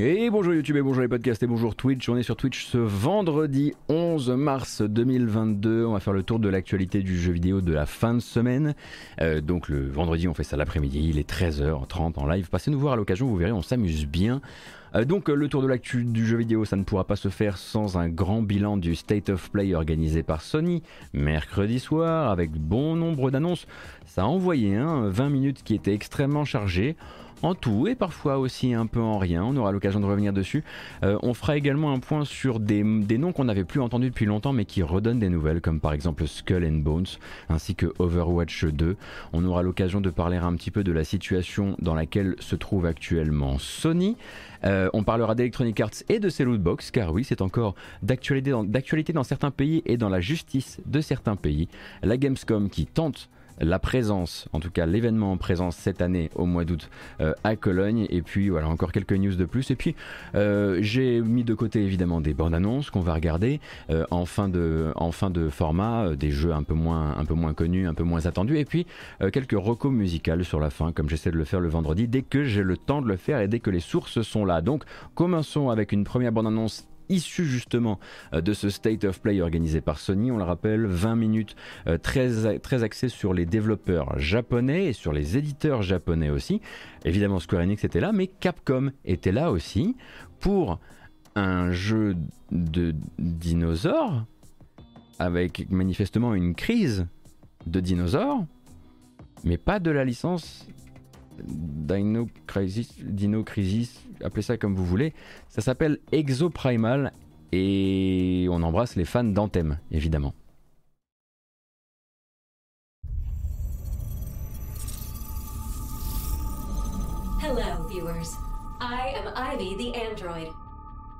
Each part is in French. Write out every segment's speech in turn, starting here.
Et bonjour YouTube et bonjour les podcasts et bonjour Twitch. On est sur Twitch ce vendredi 11 mars 2022. On va faire le tour de l'actualité du jeu vidéo de la fin de semaine. Euh, donc le vendredi on fait ça l'après-midi, il est 13h30 en live. Passez nous voir à l'occasion, vous verrez, on s'amuse bien. Euh, donc le tour de du jeu vidéo, ça ne pourra pas se faire sans un grand bilan du State of Play organisé par Sony mercredi soir avec bon nombre d'annonces. Ça a envoyé un 20 minutes qui était extrêmement chargé en tout et parfois aussi un peu en rien. On aura l'occasion de revenir dessus. Euh, on fera également un point sur des, noms qu'on n'avait plus entendus depuis longtemps mais qui redonnent des nouvelles comme par exemple Skull and Bones ainsi que Overwatch 2. On aura l'occasion de parler un petit peu de la situation dans laquelle se trouve actuellement Sony. Euh, on parlera d'Electronic Arts et de ses lootbox, car oui, c'est encore d'actualité dans, dans certains pays et dans la justice de certains pays. La Gamescom qui tente la présence, en tout cas l'événement en présence cette année au mois d'août euh, à Cologne. Et puis voilà, encore quelques news de plus. Et puis euh, j'ai mis de côté évidemment des bandes annonces qu'on va regarder euh, en, fin de, en fin de format, des jeux un peu, moins, un peu moins connus, un peu moins attendus. Et puis quelques recos musicales sur la fin, comme j'essaie de le faire le vendredi, dès que j'ai le temps de le faire et dès que les sources sont là. Donc commençons avec une première bande annonce issu justement euh, de ce State of Play organisé par Sony. On le rappelle, 20 minutes euh, très, très axées sur les développeurs japonais et sur les éditeurs japonais aussi. Évidemment, Square Enix était là, mais Capcom était là aussi pour un jeu de dinosaures avec manifestement une crise de dinosaures, mais pas de la licence Dino Crisis, Dino Crisis, appelez ça comme vous voulez. Ça s'appelle Exoprimal et on embrasse les fans d'Anthem, évidemment. Hello, viewers. I am Ivy the android.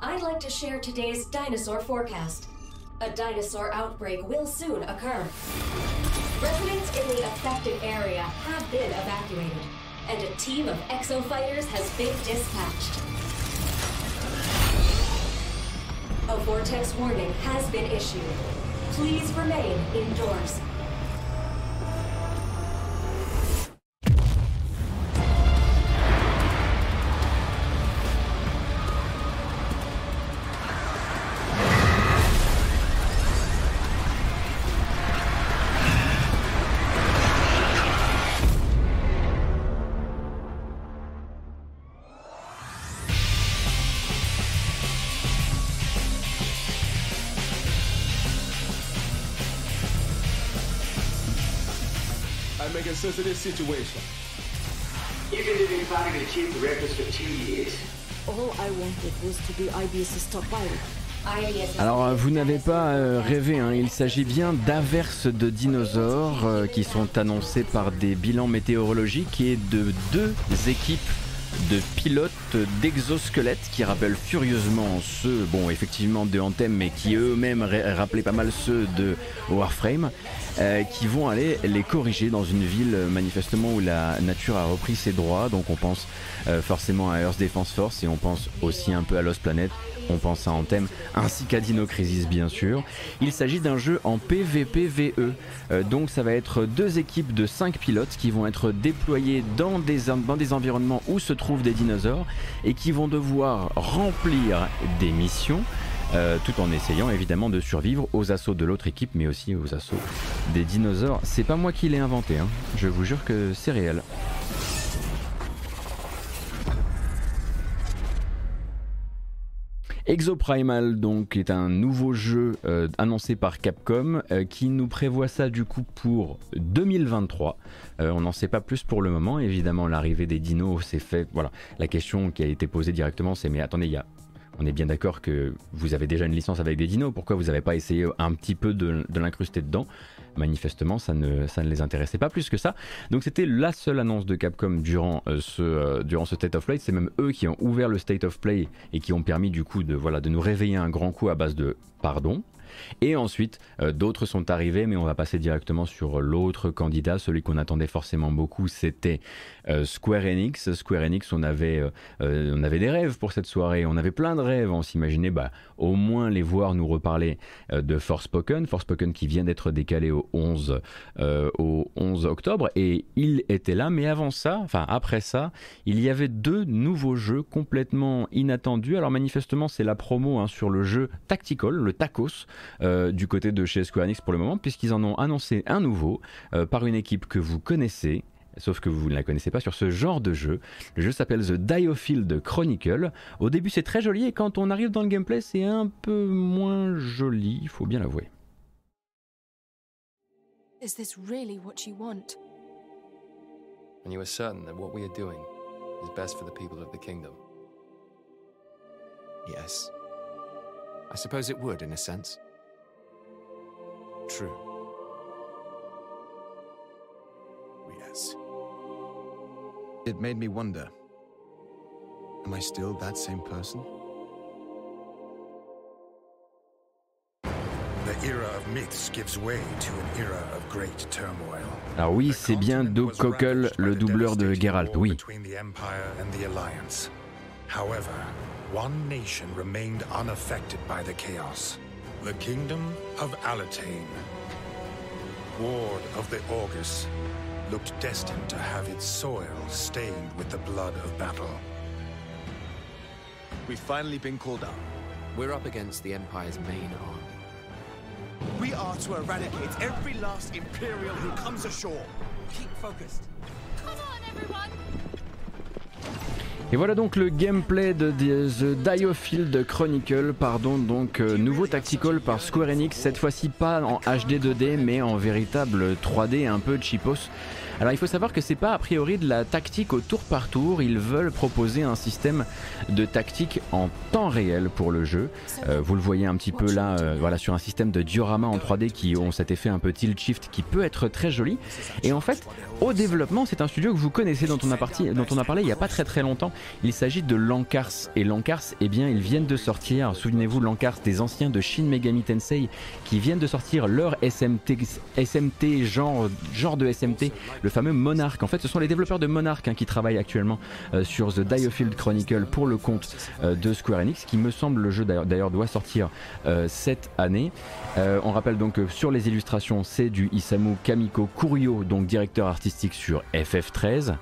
I'd like to share today's dinosaur forecast. A dinosaur outbreak will soon occur. Residents in the affected area have been evacuated. And a team of exo fighters has been dispatched. A vortex warning has been issued. Please remain indoors. Situation. You've been living fighting the chief directors for two years. All I wanted was to be IBS's top pilot. Alors vous n'avez pas euh, rêvé, hein. il s'agit bien d'averses de dinosaures euh, qui sont annoncées par des bilans météorologiques et de deux équipes de pilotes d'exosquelettes qui rappellent furieusement ceux, bon effectivement de Anthem, mais qui eux-mêmes rappelaient pas mal ceux de Warframe, euh, qui vont aller les corriger dans une ville manifestement où la nature a repris ses droits. Donc on pense euh, forcément à Earth Defense Force et on pense aussi un peu à Lost Planet on pense à Anthem, ainsi qu'à Dino Crisis bien sûr. Il s'agit d'un jeu en PVPVE, euh, donc ça va être deux équipes de 5 pilotes qui vont être des, dans des environnements où se trouvent des dinosaures et qui vont devoir remplir des missions. Euh, tout en essayant évidemment de survivre aux assauts de l'autre équipe, mais aussi aux assauts des dinosaures. C'est pas moi qui l'ai inventé, hein. je vous jure que c'est réel. Exoprimal donc est un nouveau jeu euh, annoncé par Capcom euh, qui nous prévoit ça du coup pour 2023. Euh, on n'en sait pas plus pour le moment. Évidemment l'arrivée des dinos s'est fait. Voilà, la question qui a été posée directement c'est mais attendez on est bien d'accord que vous avez déjà une licence avec des dinos, pourquoi vous n'avez pas essayé un petit peu de, l'incruster dedans? Manifestement, ça ne, les intéressait pas plus que ça. Donc c'était la seule annonce de Capcom durant, euh, ce, euh, durant ce State of Play. C'est même eux qui ont ouvert le State of Play et qui ont permis du coup de nous réveiller un grand coup à base de pardon. Et ensuite, d'autres sont arrivés, mais on va passer directement sur l'autre candidat, celui qu'on attendait forcément beaucoup, c'était Square Enix. Square Enix, on avait, on avait des rêves pour cette soirée, on avait plein de rêves, on s'imaginait bah, au moins les voir nous reparler de Forspoken, Forspoken qui vient d'être décalé au 11, au 11 octobre, et il était là, mais avant ça, enfin après ça, il y avait deux nouveaux jeux complètement inattendus. Alors manifestement, c'est la promo hein, sur le jeu Tactical, le Tacos, euh, du côté de chez Square Enix pour le moment, puisqu'ils en ont annoncé un nouveau euh, par une équipe que vous connaissez. Sauf que vous ne la connaissez pas sur ce genre de jeu. Le jeu s'appelle The Diofield Chronicle. Au début, c'est très joli et quand on arrive dans le gameplay, c'est un peu moins joli, il faut bien l'avouer. Is this really what you want? And you are certain that what we are doing is best for the people of the kingdom? Yes. I suppose it would, in a sense. True. Yes. It made me wonder am I still that same person? Alors ah oui, c'est bien Doug Cockle, le doubleur de Geralt, oui. However, one nation remained unaffected by the chaos. The kingdom of Alatane. Ward of the August looked destined to have its soil stained with the blood of battle. We've finally been called up. We're up against the Empire's main army. We are to eradicate every last Imperial who comes ashore. Keep focused. Come on, everyone! Et voilà donc le gameplay de The Diofield Chronicle, pardon, donc euh, nouveau tactical par Square Enix, cette fois-ci pas en HD 2D mais en véritable 3D un peu cheapos. Alors il faut savoir que c'est pas a priori de la tactique au tour par tour, ils veulent proposer un système de tactique en temps réel pour le jeu. Euh, vous le voyez un petit peu là, euh, voilà sur un système de diorama en 3D qui ont cet effet un peu tilt shift qui peut être très joli. Et en fait, au développement, c'est un studio que vous connaissez dont on a, parti, dont on a parlé il y a pas très très longtemps. Il s'agit de Lankars et Lankars, eh bien ils viennent de sortir, souvenez-vous Lankars des anciens de Shin Megami Tensei qui viennent de sortir leur SMT, SMT genre genre de SMT le fameux Monarch. En fait, ce sont les développeurs de Monarch hein, qui travaillent actuellement euh, sur The Diofield Chronicle pour le compte euh, de Square Enix, qui me semble le jeu d'ailleurs doit sortir euh, cette année. on rappelle donc que sur les illustrations, c'est du Isamu Kamiko Kurio, donc directeur artistique sur FF13.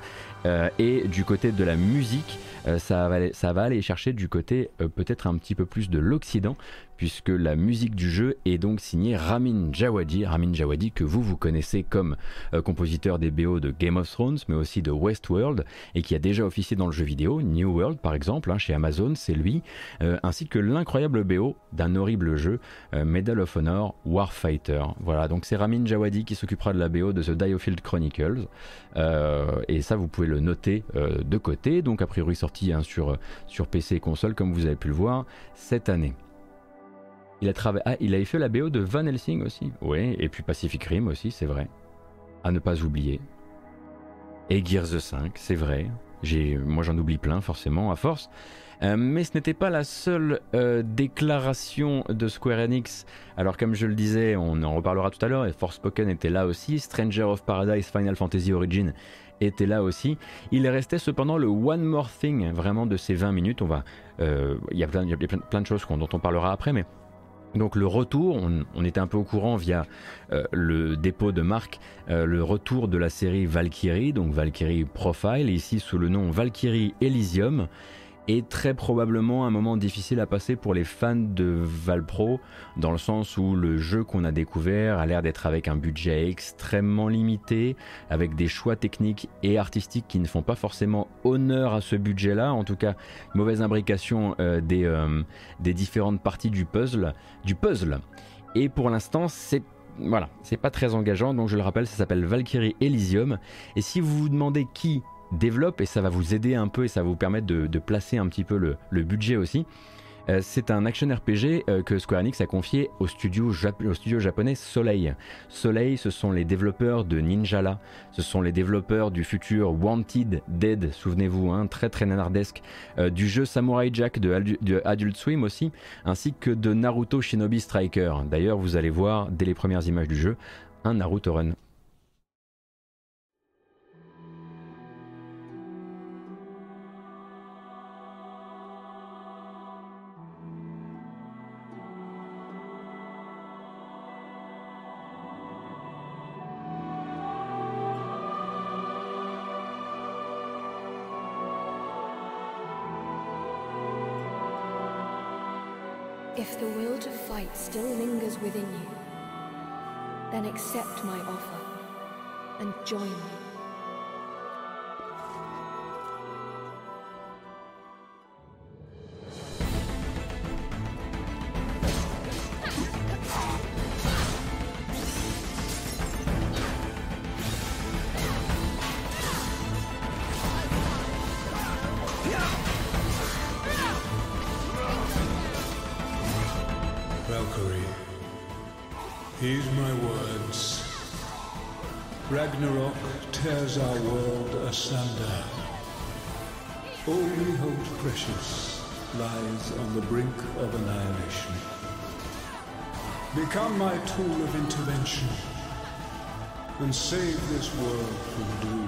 et du côté de la musique, ça, va, aller chercher du côté peut-être un petit peu plus de l'Occident, puisque la musique du jeu est donc signée Ramin Djawadi, Ramin Djawadi que vous vous connaissez comme euh, compositeur des BO de Game of Thrones, mais aussi de Westworld, et qui a déjà officié dans le jeu vidéo, New World par exemple, hein, chez Amazon, c'est lui, euh, ainsi que l'incroyable BO d'un horrible jeu, euh, Medal of Honor Warfighter. Voilà, donc c'est Ramin Djawadi qui s'occupera de la BO de The Diofield Chronicles, et ça vous pouvez le noter de côté, donc a priori sorti hein, sur, sur PC et console comme vous avez pu le voir cette année. Il a travaillé. Ah, il avait fait la BO de Van Helsing aussi. Oui, et puis Pacific Rim aussi, c'est vrai. À ne pas oublier. Et Gears 5, c'est vrai. Moi j'en oublie plein forcément à force. Euh, mais ce n'était pas la seule euh, déclaration de Square Enix. Alors comme je le disais, on en reparlera tout à l'heure, et Forspoken était là aussi, Stranger of Paradise Final Fantasy Origin était là aussi. Il restait cependant le One More Thing, vraiment de ces 20 minutes. On va, euh, il y a plein de choses dont on parlera après, mais donc le retour, on, était un peu au courant via euh, le dépôt de marque, euh, le retour de la série Valkyrie, donc Valkyrie Profile, ici sous le nom Valkyrie Elysium est très probablement un moment difficile à passer pour les fans de Valpro, dans le sens où le jeu qu'on a découvert a l'air d'être avec un budget extrêmement limité, avec des choix techniques et artistiques qui ne font pas forcément honneur à ce budget-là, en tout cas mauvaise imbrication euh, des, euh, des différentes parties du puzzle, du puzzle. Et pour l'instant, c'est voilà, c'est pas très engageant, donc je le rappelle, ça s'appelle Valkyrie Elysium. Et si vous vous demandez qui développe et ça va vous aider un peu et ça va vous permettre de, placer un petit peu le, budget aussi. Euh, c'est un action RPG euh, que Square Enix a confié au studio, japonais Soleil. Soleil, ce sont les développeurs de Ninjala, ce sont les développeurs du futur Wanted Dead, souvenez-vous, hein, très très nanardesque, euh, du jeu Samurai Jack de, de, Adult Swim aussi, ainsi que de Naruto Shinobi Striker. D'ailleurs, vous allez voir dès les premières images du jeu un Naruto Run. Save this world from doom.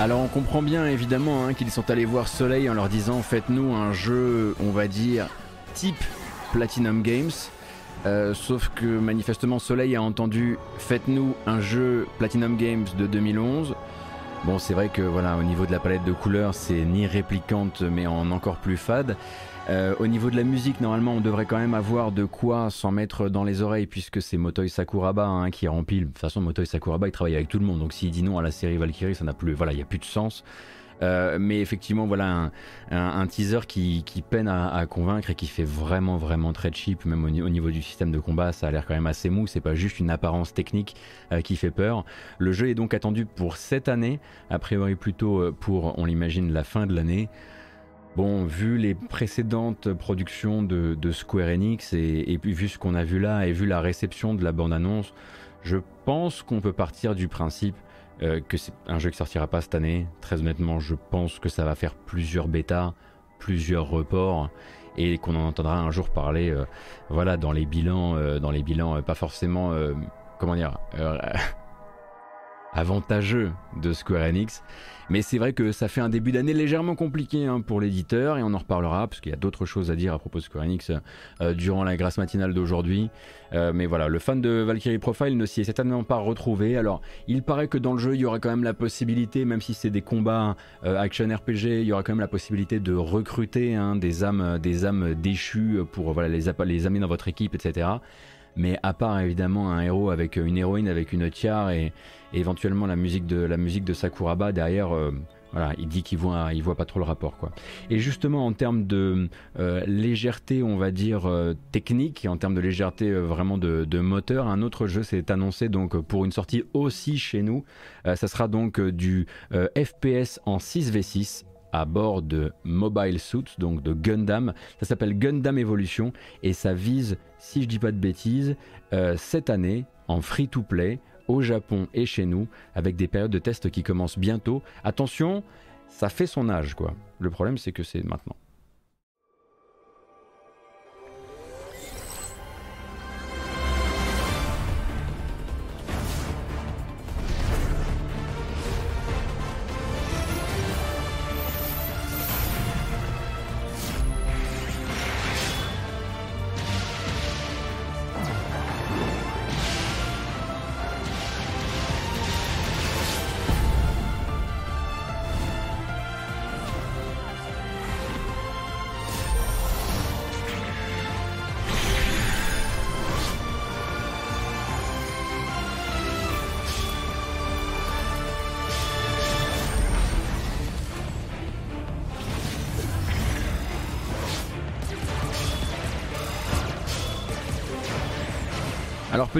Alors on comprend bien évidemment hein, qu'ils sont allés voir Soleil en leur disant faites-nous un jeu, on va dire, type Platinum Games. Euh, sauf que manifestement Soleil a entendu faites-nous un jeu Platinum Games de 2011. Bon, c'est vrai que voilà, au niveau de la palette de couleurs, c'est ni réplicante mais en encore plus fade. Euh, au niveau de la musique, normalement, on devrait quand même avoir de quoi s'en mettre dans les oreilles puisque c'est Motoi Sakuraba hein, qui remplit. De toute façon, Motoi Sakuraba, il travaille avec tout le monde, donc s'il dit non à la série Valkyrie, ça n'a plus, voilà, il n'y a plus de sens. Euh, mais effectivement, voilà un, teaser qui, peine à, convaincre et qui fait vraiment, vraiment très cheap, même au, niveau du système de combat, ça a l'air quand même assez mou, c'est pas juste une apparence technique euh, qui fait peur. Le jeu est donc attendu pour cette année, a priori plutôt euh, pour, on l'imagine, la fin de l'année. Bon, vu les précédentes productions de, Square Enix et, et, vu ce qu'on a vu là et vu la réception de la bande-annonce, je pense qu'on peut partir du principe euh, que c'est un jeu qui sortira pas cette année. Très honnêtement, je pense que ça va faire plusieurs bêtas, plusieurs reports et qu'on en entendra un jour parler. Euh, voilà, dans les bilans, euh, dans les bilans, pas forcément, comment dire, avantageux de Square Enix. Mais c'est vrai que ça fait un début d'année légèrement compliqué hein, pour l'éditeur et on en reparlera parce qu'il y a d'autres choses à dire à propos de Square Enix euh, durant la grâce matinale d'aujourd'hui. Euh, mais voilà, le fan de Valkyrie Profile ne s'y est certainement pas retrouvé. Alors, il paraît que dans le jeu, il y aura quand même la possibilité, même si c'est des combats euh, action RPG, il y aura quand même la possibilité de recruter hein, des âmes, des âmes déchues pour voilà les, les amener dans votre équipe, etc. Mais à part évidemment un héros avec une héroïne avec une tiare et, éventuellement la musique de, la musique de Sakuraba derrière. Euh, voilà, il dit qu'il voit, il voit pas trop le rapport, quoi. Et justement, en termes de euh, légèreté, on va dire euh, technique, en termes de légèreté vraiment de, moteur, un autre jeu s'est annoncé donc pour une sortie aussi chez nous. ça sera donc du FPS en 6v6 à bord de Mobile Suit, donc de Gundam. Ça s'appelle Gundam Evolution et ça vise, si je dis pas de bêtises, cette année en free-to-play au Japon et chez nous, avec des périodes de tests qui commencent bientôt. Attention, ça fait son âge, quoi. Le problème, c'est que c'est maintenant.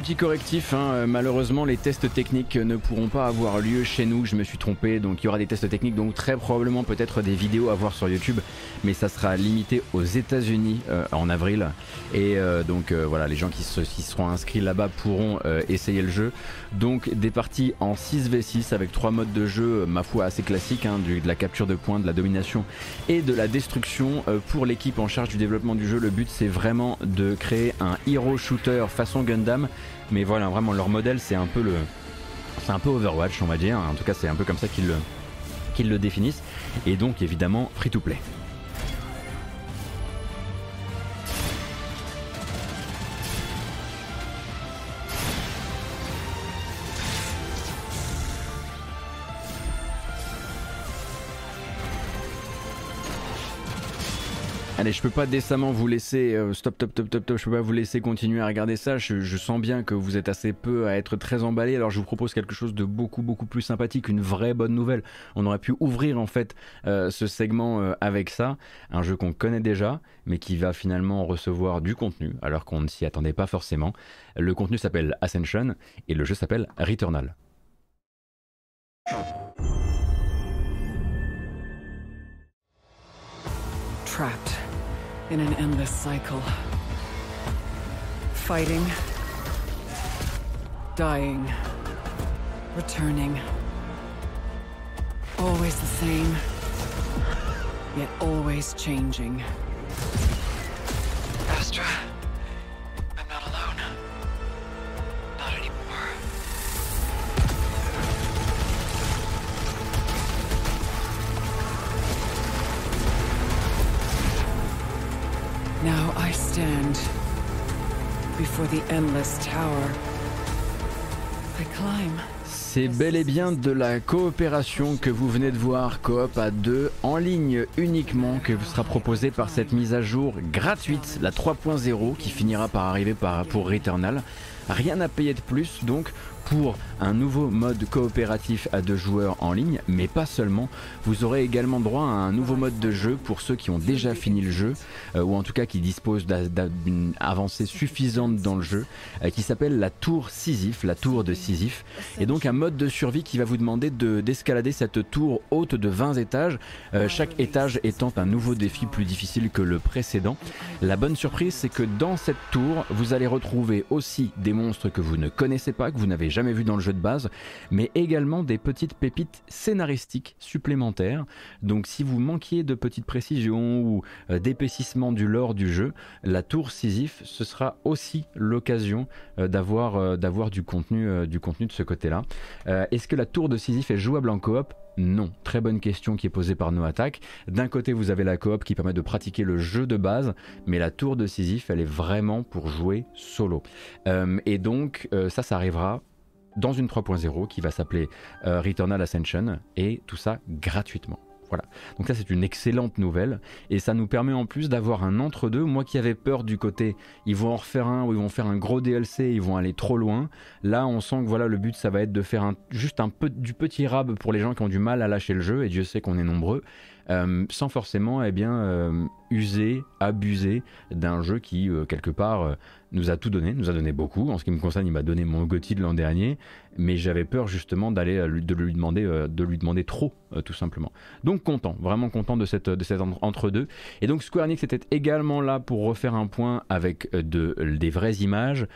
Petit correctif, hein, euh, malheureusement les tests techniques ne pourront pas avoir lieu chez nous, je me suis trompé, donc il y aura des tests techniques, donc très probablement peut-être des vidéos à voir sur YouTube, mais ça sera limité aux États-Unis euh, en avril, et euh, donc voilà, les gens qui, se, seront inscrits là-bas pourront essayer le jeu. Donc des parties en 6v6 avec trois modes de jeu, ma foi assez classiques, hein, de la capture de points, de la domination et de la destruction. pour l'équipe en charge du développement du jeu, le but c'est vraiment de créer un hero shooter façon Gundam mais voilà, vraiment leur modèle c'est un peu le. C'est un peu Overwatch on va dire, en tout cas c'est un peu comme ça qu'ils le, le définissent. Et donc évidemment free to play. Allez, je peux pas décemment vous laisser euh, stop, stop, stop, stop, stop, je peux pas vous laisser continuer à regarder ça. Je, sens bien que vous êtes assez peu à être très emballé. Alors je vous propose quelque chose de beaucoup, beaucoup plus sympathique, une vraie bonne nouvelle. On aurait pu ouvrir en fait euh, ce segment euh, avec ça, un jeu qu'on connaît déjà, mais qui va finalement recevoir du contenu, alors qu'on ne s'y attendait pas forcément. Le contenu s'appelle Ascension et le jeu s'appelle Returnal. Trapped. In an endless cycle. Fighting, dying, returning. Always the same, yet always changing. Astra. C'est bel et bien de la coopération que vous venez de voir, coop à deux, en ligne uniquement, que vous sera proposée par cette mise à jour gratuite, la 3.0, qui finira par arriver pour Returnal. Rien à payer de plus, donc pour un nouveau mode coopératif à deux joueurs en ligne, mais pas seulement. Vous aurez également droit à un nouveau mode de jeu pour ceux qui ont déjà fini le jeu, euh, ou en tout cas qui disposent d'une avancée suffisante dans le jeu, euh, qui s'appelle la tour Sisyphe, la tour de Sisyphe, et donc un mode de survie qui va vous demander d'escalader cette tour haute de 20 étages, euh, chaque étage étant un nouveau défi plus difficile que le précédent. La bonne surprise, c'est que dans cette tour, vous allez retrouver aussi des monstres que vous ne connaissez pas, que vous n'avez jamais vu dans le jeu de base, mais également des petites pépites scénaristiques supplémentaires. Donc si vous manquiez de petites précisions ou euh, d'épaississement du lore du jeu, la tour Sisyphe, ce sera aussi l'occasion euh, d'avoir euh, d'avoir du contenu du contenu de ce côté-là. Est-ce que la tour de Sisyphe est jouable en coop? Non, très bonne question qui est posée par No Attack. D'un côté, vous avez la coop qui permet de pratiquer le jeu de base, mais la tour de Sisyphe, elle est vraiment pour jouer solo. et donc, ça, ça arrivera dans une 3.0 qui va s'appeler euh, Returnal Ascension et tout ça gratuitement. Voilà. Donc ça c'est une excellente nouvelle et ça nous permet en plus d'avoir un entre-deux. Moi qui avais peur du côté ils vont en refaire un ou ils vont faire un gros DLC, ils vont aller trop loin. Là on sent que voilà le but ça va être de faire juste un peu du petit rab pour les gens qui ont du mal à lâcher le jeu et Dieu sait qu'on est nombreux. Euh, sans forcément eh bien, euh, user, abuser d'un jeu qui, quelque part, nous a tout donné, nous a donné beaucoup. En ce qui me concerne, il m'a donné mon Gotti de l'an dernier, mais j'avais peur justement d'aller euh, de lui demander, euh, de lui demander trop, euh, tout simplement. Donc content, vraiment content de cette, de cette entre-deux. Et donc Square Enix était également là pour refaire un point avec de, des vraies images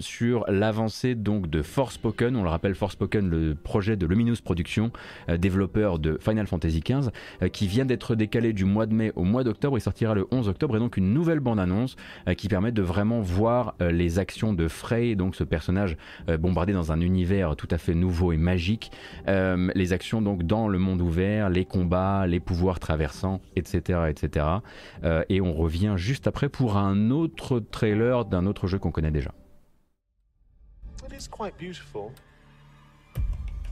sur l'avancée donc de Forspoken. On le rappelle, Forspoken, le projet de Luminous Productions, développeur de Final Fantasy XV, qui vient d'être décalé du mois de mai au mois d'octobre. Il sortira le 11 octobre et donc une nouvelle bande-annonce qui permet de vraiment voir euh, les actions de Frey, donc ce personnage euh, bombardé dans un univers tout à fait nouveau et magique, euh, les actions donc dans le monde ouvert, les combats, les pouvoirs traversants, etc. etc. et on revient juste après pour un autre trailer d'un autre jeu qu'on connaît déjà.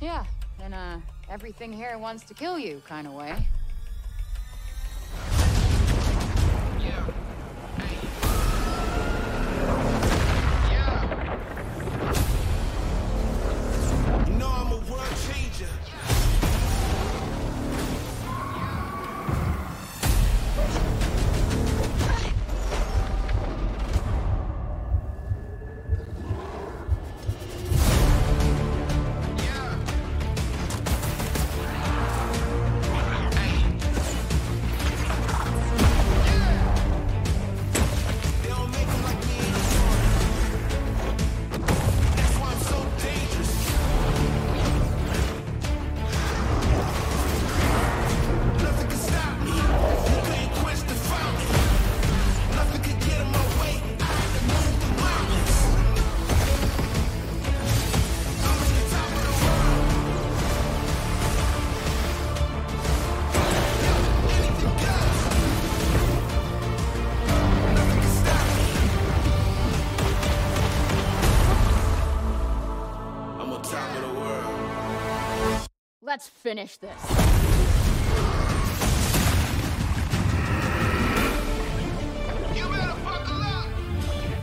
Yeah, and uh, everything here wants to kill you, kind of way. Yeah.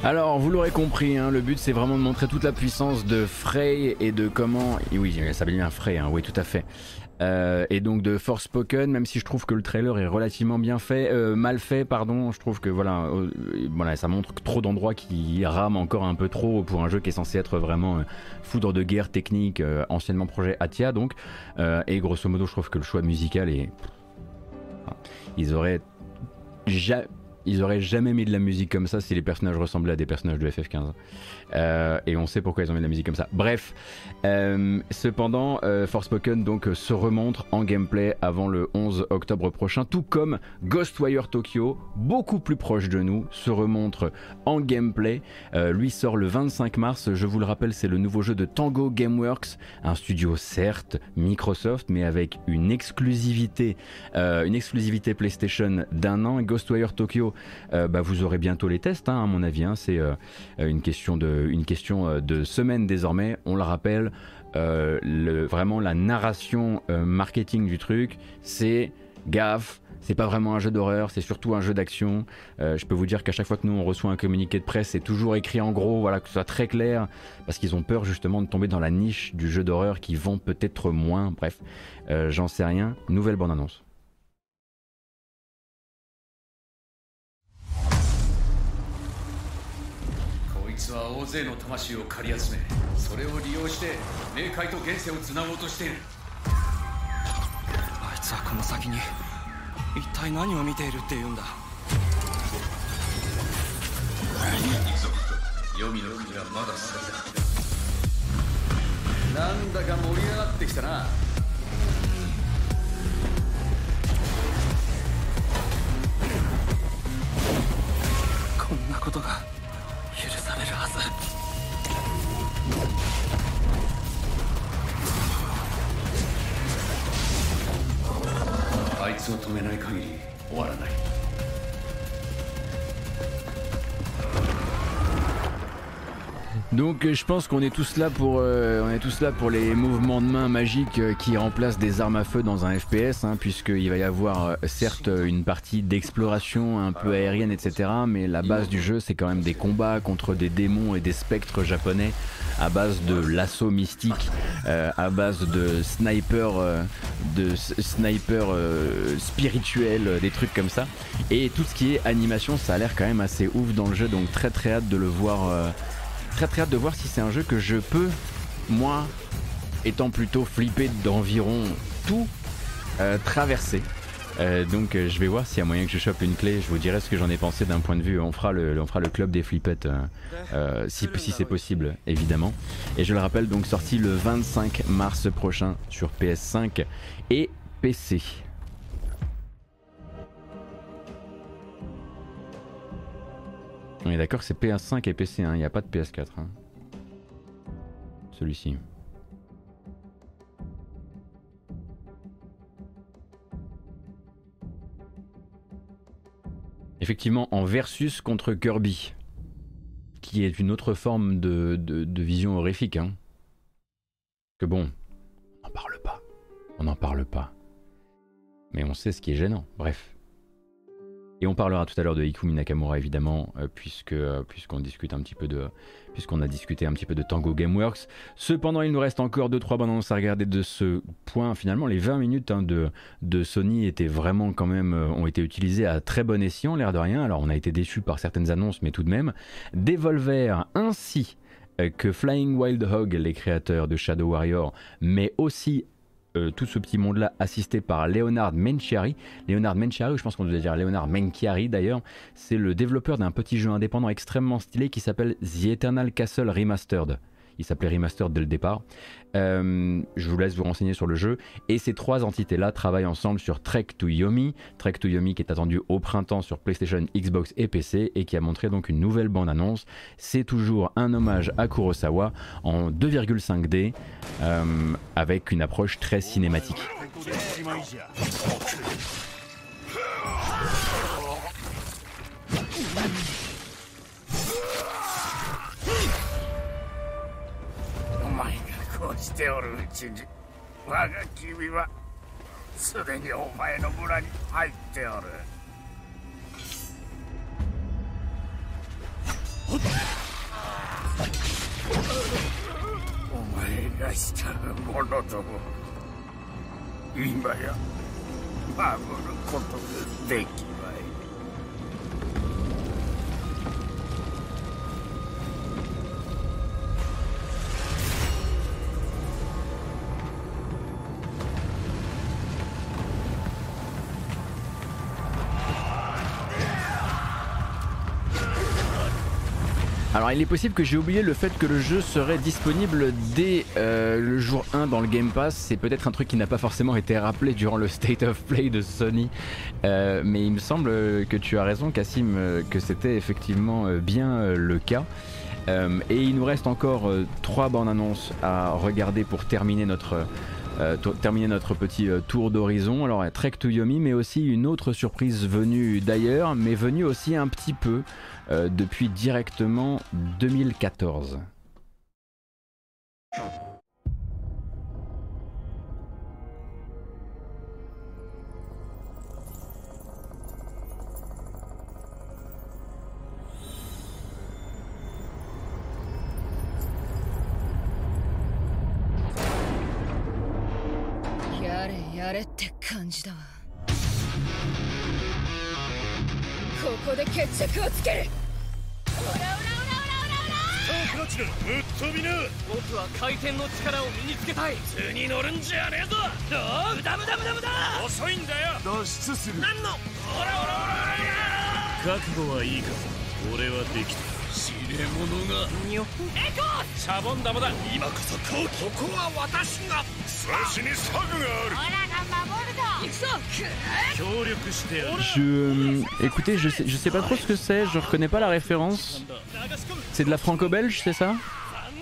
Alors, vous l'aurez compris, hein, le but c'est vraiment de montrer toute la puissance de Frey et de comment. oui, ça veut dire Frey, hein, oui, tout à fait. Euh, et donc de Forspoken, même si je trouve que le trailer est relativement bien fait, euh, mal fait, pardon, je trouve que voilà, euh, voilà ça montre trop d'endroits qui rament encore un peu trop pour un jeu qui est censé être vraiment foudre de guerre technique, anciennement projet Atia donc. et grosso modo, je trouve que le choix musical est. Ils auraient. Ils auraient jamais mis de la musique comme ça si les personnages ressemblaient à des personnages de FF15. Euh, et on sait pourquoi ils ont mis de la musique comme ça. Bref, euh, cependant, euh, Forspoken donc se remontre en gameplay avant le 11 octobre prochain, tout comme Ghostwire Tokyo, beaucoup plus proche de nous, se remontre en gameplay. lui sort le 25 mars. Je vous le rappelle, c'est le nouveau jeu de Tango Gameworks, un studio certes Microsoft, mais avec une exclusivité, une exclusivité PlayStation d'un an. Ghostwire Tokyo, bah, vous aurez bientôt les tests, hein, à mon avis. Hein. c'est une question de une question euh, de semaine désormais. On le rappelle, euh, le, vraiment la narration euh, marketing du truc, c'est gaffe. C'est pas vraiment un jeu d'horreur, c'est surtout un jeu d'action. je peux vous dire qu'à chaque fois que nous on reçoit un communiqué de presse, c'est toujours écrit en gros, voilà, que ce soit très clair, parce qu'ils ont peur justement de tomber dans la niche du jeu d'horreur qui vend peut-être moins. Bref, j'en sais rien. Nouvelle bande annonce. つは大勢の魂を借り集めそれを利用して冥界と現世をつなごうとしている。あいつはこの先に一体何を見ているって言うんだ。黄泉の国はまだ先だ。なんだか盛り上がってきたな。こんなことが許されるはず。あいつを止めない限り終わらない。Donc je pense qu'on est tous là pour euh, on est tous là pour les mouvements de main magiques euh, qui remplacent des armes à feu dans un FPS, hein, puisqu'il va y avoir euh, certes une partie d'exploration un peu aérienne, etc. Mais la base du jeu c'est quand même des combats contre des démons et des spectres japonais à base de l'assaut mystique, à base de sniper, de sniper spirituel, des trucs comme ça. Et tout ce qui est animation, ça a l'air quand même assez ouf dans le jeu, donc très très hâte de le voir Très très hâte de voir si c'est un jeu que je peux, moi, étant plutôt flippé d'environ tout, euh, traverser. Euh, donc euh, je vais voir s'il y a moyen que je chope une clé, je vous dirai ce que j'en ai pensé d'un point de vue, on fera le, on fera le club des flippettes si, si c'est possible évidemment. Et je le rappelle donc sorti le 25 mars prochain sur PS5 et PC. On est d'accord, c'est PS5 et PC, hein. il n'y a pas de PS4. Hein. Celui-ci. Effectivement, en versus contre Kirby, qui est une autre forme de, vision horrifique. Hein. Que bon, on n'en parle pas. On n'en parle pas. Mais on sait ce qui est gênant. Bref. Et on parlera tout à l'heure de Ikumi Nakamura évidemment, euh, puisque euh, puisqu'on discute un petit peu de puisqu'on a discuté un petit peu de Tango Gameworks. Cependant, il nous reste encore 2-3 bandes annonces à regarder de ce point. Finalement, les 20 minutes hein, de, de Sony étaient vraiment quand même euh, ont été utilisées à très bon escient, l'air de rien. Alors, on a été déçus par certaines annonces, mais tout de même. Devolver ainsi que Flying Wild Hog, les créateurs de Shadow Warrior, mais aussi euh, tout ce petit monde-là assisté par Leonard Menciari. Leonard Menciari, je pense qu'on doit dire Leonard Menchiari d'ailleurs, c'est le développeur d'un petit jeu indépendant extrêmement stylé qui s'appelle The Eternal Castle Remastered. Il s'appelait Remastered dès le départ. Euh, je vous laisse vous renseigner sur le jeu. Et ces trois entités-là travaillent ensemble sur Trek to Yomi. Trek to Yomi qui est attendu au printemps sur PlayStation, Xbox et PC et qui a montré donc une nouvelle bande-annonce. C'est toujours un hommage à Kurosawa en 2,5D euh, avec une approche très cinématique. 我が君はすでにお前の村に入っておる。お前がしたものとも今や守ることができまい。Alors il est possible que j'ai oublié le fait que le jeu serait disponible dès euh, le jour 1 dans le Game Pass. C'est peut-être un truc qui n'a pas forcément été rappelé durant le State of Play de Sony. Euh, mais il me semble que tu as raison Cassim, euh, que c'était effectivement bien le cas. et il nous reste encore trois bandes annonces à regarder pour terminer notre... terminer notre petit tour d'horizon. Alors Trek to Yomi, mais aussi une autre surprise venue d'ailleurs, mais venue aussi un petit peu euh, depuis directement 2014. Yare yare ここで決着をつける。オラオラオラオラオラクラチナぶっ飛びな僕は回転の力を身につけたい。図に乗るんじゃねえぞ。どう無駄無駄無駄無駄。遅いんだよ脱出する。何の？オラオラオラ覚悟はいいか。俺はできた 知れ者がにょエコーシャボン玉だ今こそこここは私が差しに策があるオラが守るぞ Je, écoutez, je sais, je sais pas trop ce que c'est, je reconnais pas la référence. C'est de la franco-belge, c'est ça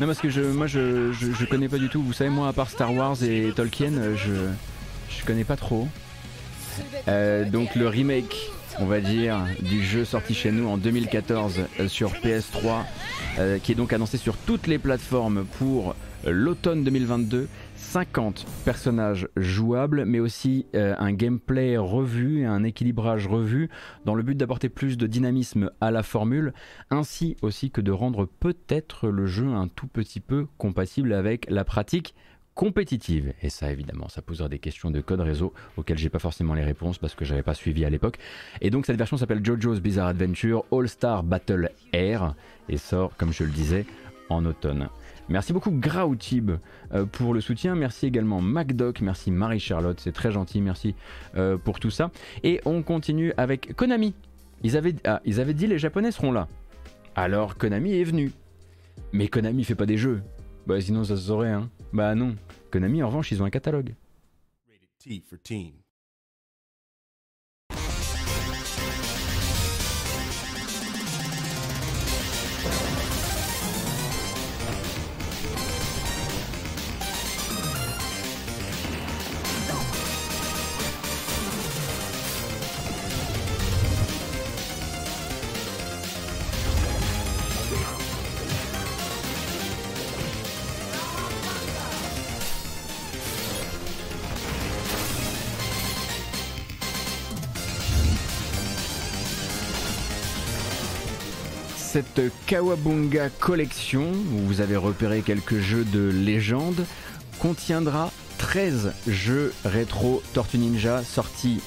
Non, parce que je, moi je, je, je, connais pas du tout. Vous savez, moi à part Star Wars et Tolkien, je, je connais pas trop. Euh, donc le remake, on va dire, du jeu sorti chez nous en 2014 euh, sur PS3, euh, qui est donc annoncé sur toutes les plateformes pour l'automne 2022. 50 personnages jouables, mais aussi euh, un gameplay revu un équilibrage revu dans le but d'apporter plus de dynamisme à la formule, ainsi aussi que de rendre peut-être le jeu un tout petit peu compatible avec la pratique compétitive. Et ça, évidemment, ça posera des questions de code réseau auxquelles j'ai pas forcément les réponses parce que j'avais pas suivi à l'époque. Et donc, cette version s'appelle JoJo's Bizarre Adventure All Star Battle Air et sort, comme je le disais, en automne. Merci beaucoup Grautib euh, pour le soutien. Merci également MacDoc. Merci Marie-Charlotte. C'est très gentil. Merci euh, pour tout ça. Et on continue avec Konami. Ils avaient, ah, ils avaient dit les Japonais seront là. Alors Konami est venu. Mais Konami fait pas des jeux. Bah sinon ça se saurait hein. Bah non. Konami en revanche ils ont un catalogue. Cette Kawabunga Collection, où vous avez repéré quelques jeux de légende, contiendra 13 jeux rétro Tortue Ninja sortis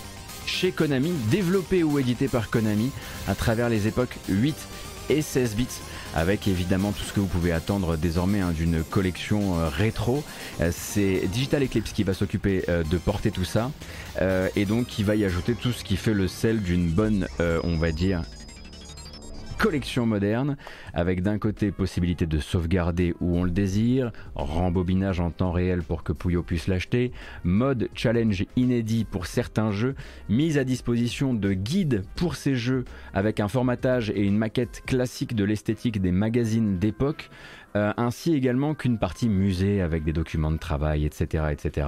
chez Konami, développés ou édités par Konami à travers les époques 8 et 16 bits avec évidemment tout ce que vous pouvez attendre désormais hein, d'une collection euh, rétro. Euh, c'est Digital Eclipse qui va s'occuper euh, de porter tout ça et donc qui va y ajouter tout ce qui fait le sel d'une bonne, on va dire, collection moderne, avec d'un côté possibilité de sauvegarder où on le désire, rembobinage en temps réel pour que Puyo puisse l'acheter, mode challenge inédit pour certains jeux, mise à disposition de guides pour ces jeux avec un formatage et une maquette classique de l'esthétique des magazines d'époque. Euh, ainsi également qu'une partie musée avec des documents de travail, etc. etc.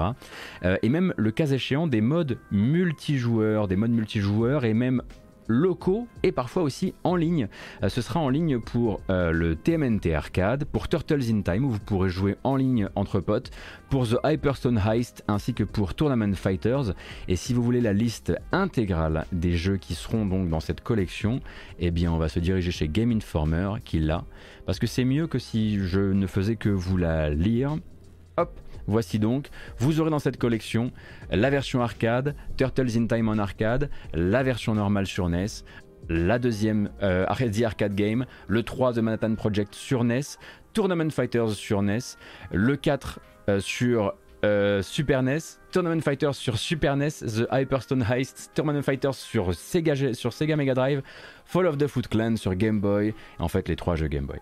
Euh, et même le cas échéant des modes multijoueurs, des modes multijoueurs et même locaux et parfois aussi en ligne. Euh, ce sera en ligne pour euh, le TMNT Arcade, pour Turtles in Time où vous pourrez jouer en ligne entre potes, pour The Hyperstone Heist ainsi que pour Tournament Fighters. Et si vous voulez la liste intégrale des jeux qui seront donc dans cette collection, eh bien on va se diriger chez Game Informer qui l'a, parce que c'est mieux que si je ne faisais que vous la lire. Hop, Voici donc, vous aurez dans cette collection la version arcade, Turtles in Time en arcade, la version normale sur NES, la deuxième euh, Arcade Game, le 3 de Manhattan Project sur NES, Tournament Fighters sur NES, le 4 euh, sur euh, Super NES, Tournament Fighters sur Super NES, The Hyperstone Heist, Tournament Fighters sur Sega, sur Sega Mega Drive, Fall of the Foot Clan sur Game Boy, en fait les trois jeux Game Boy.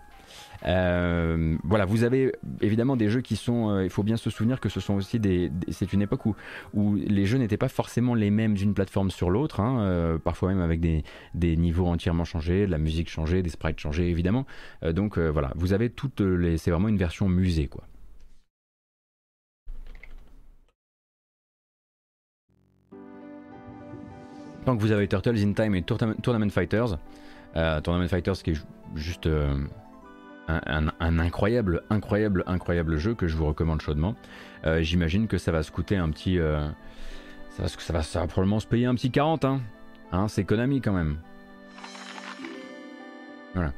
Euh, voilà, vous avez évidemment des jeux qui sont. Euh, il faut bien se souvenir que ce sont aussi des. c'est une époque où, où les jeux n'étaient pas forcément les mêmes d'une plateforme sur l'autre, hein, euh, parfois même avec des, niveaux entièrement changés, de la musique changée, des sprites changés évidemment. donc voilà, vous avez toutes les. C'est vraiment une version musée quoi. Donc vous avez Turtles in Time et Tournament Fighters. Tournament Fighters qui est juste un, incroyable, incroyable, incroyable jeu que je vous recommande chaudement. Euh, j'imagine que ça va se coûter un petit. Euh, ça, va, ça, va, ça, va, probablement se payer un petit 40. Hein. hein c'est Konami quand même. Voilà.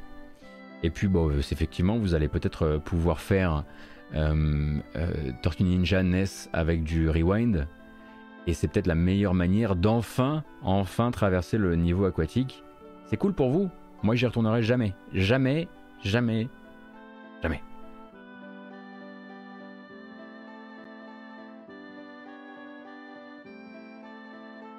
Et puis, bon, euh, effectivement, vous allez peut-être pouvoir faire Tortue Ninja NES avec du rewind. Et c'est peut-être la meilleure manière d'enfin, enfin traverser le niveau aquatique. C'est cool pour vous. Moi, j'y retournerai jamais. Jamais, Jamais. Jamais.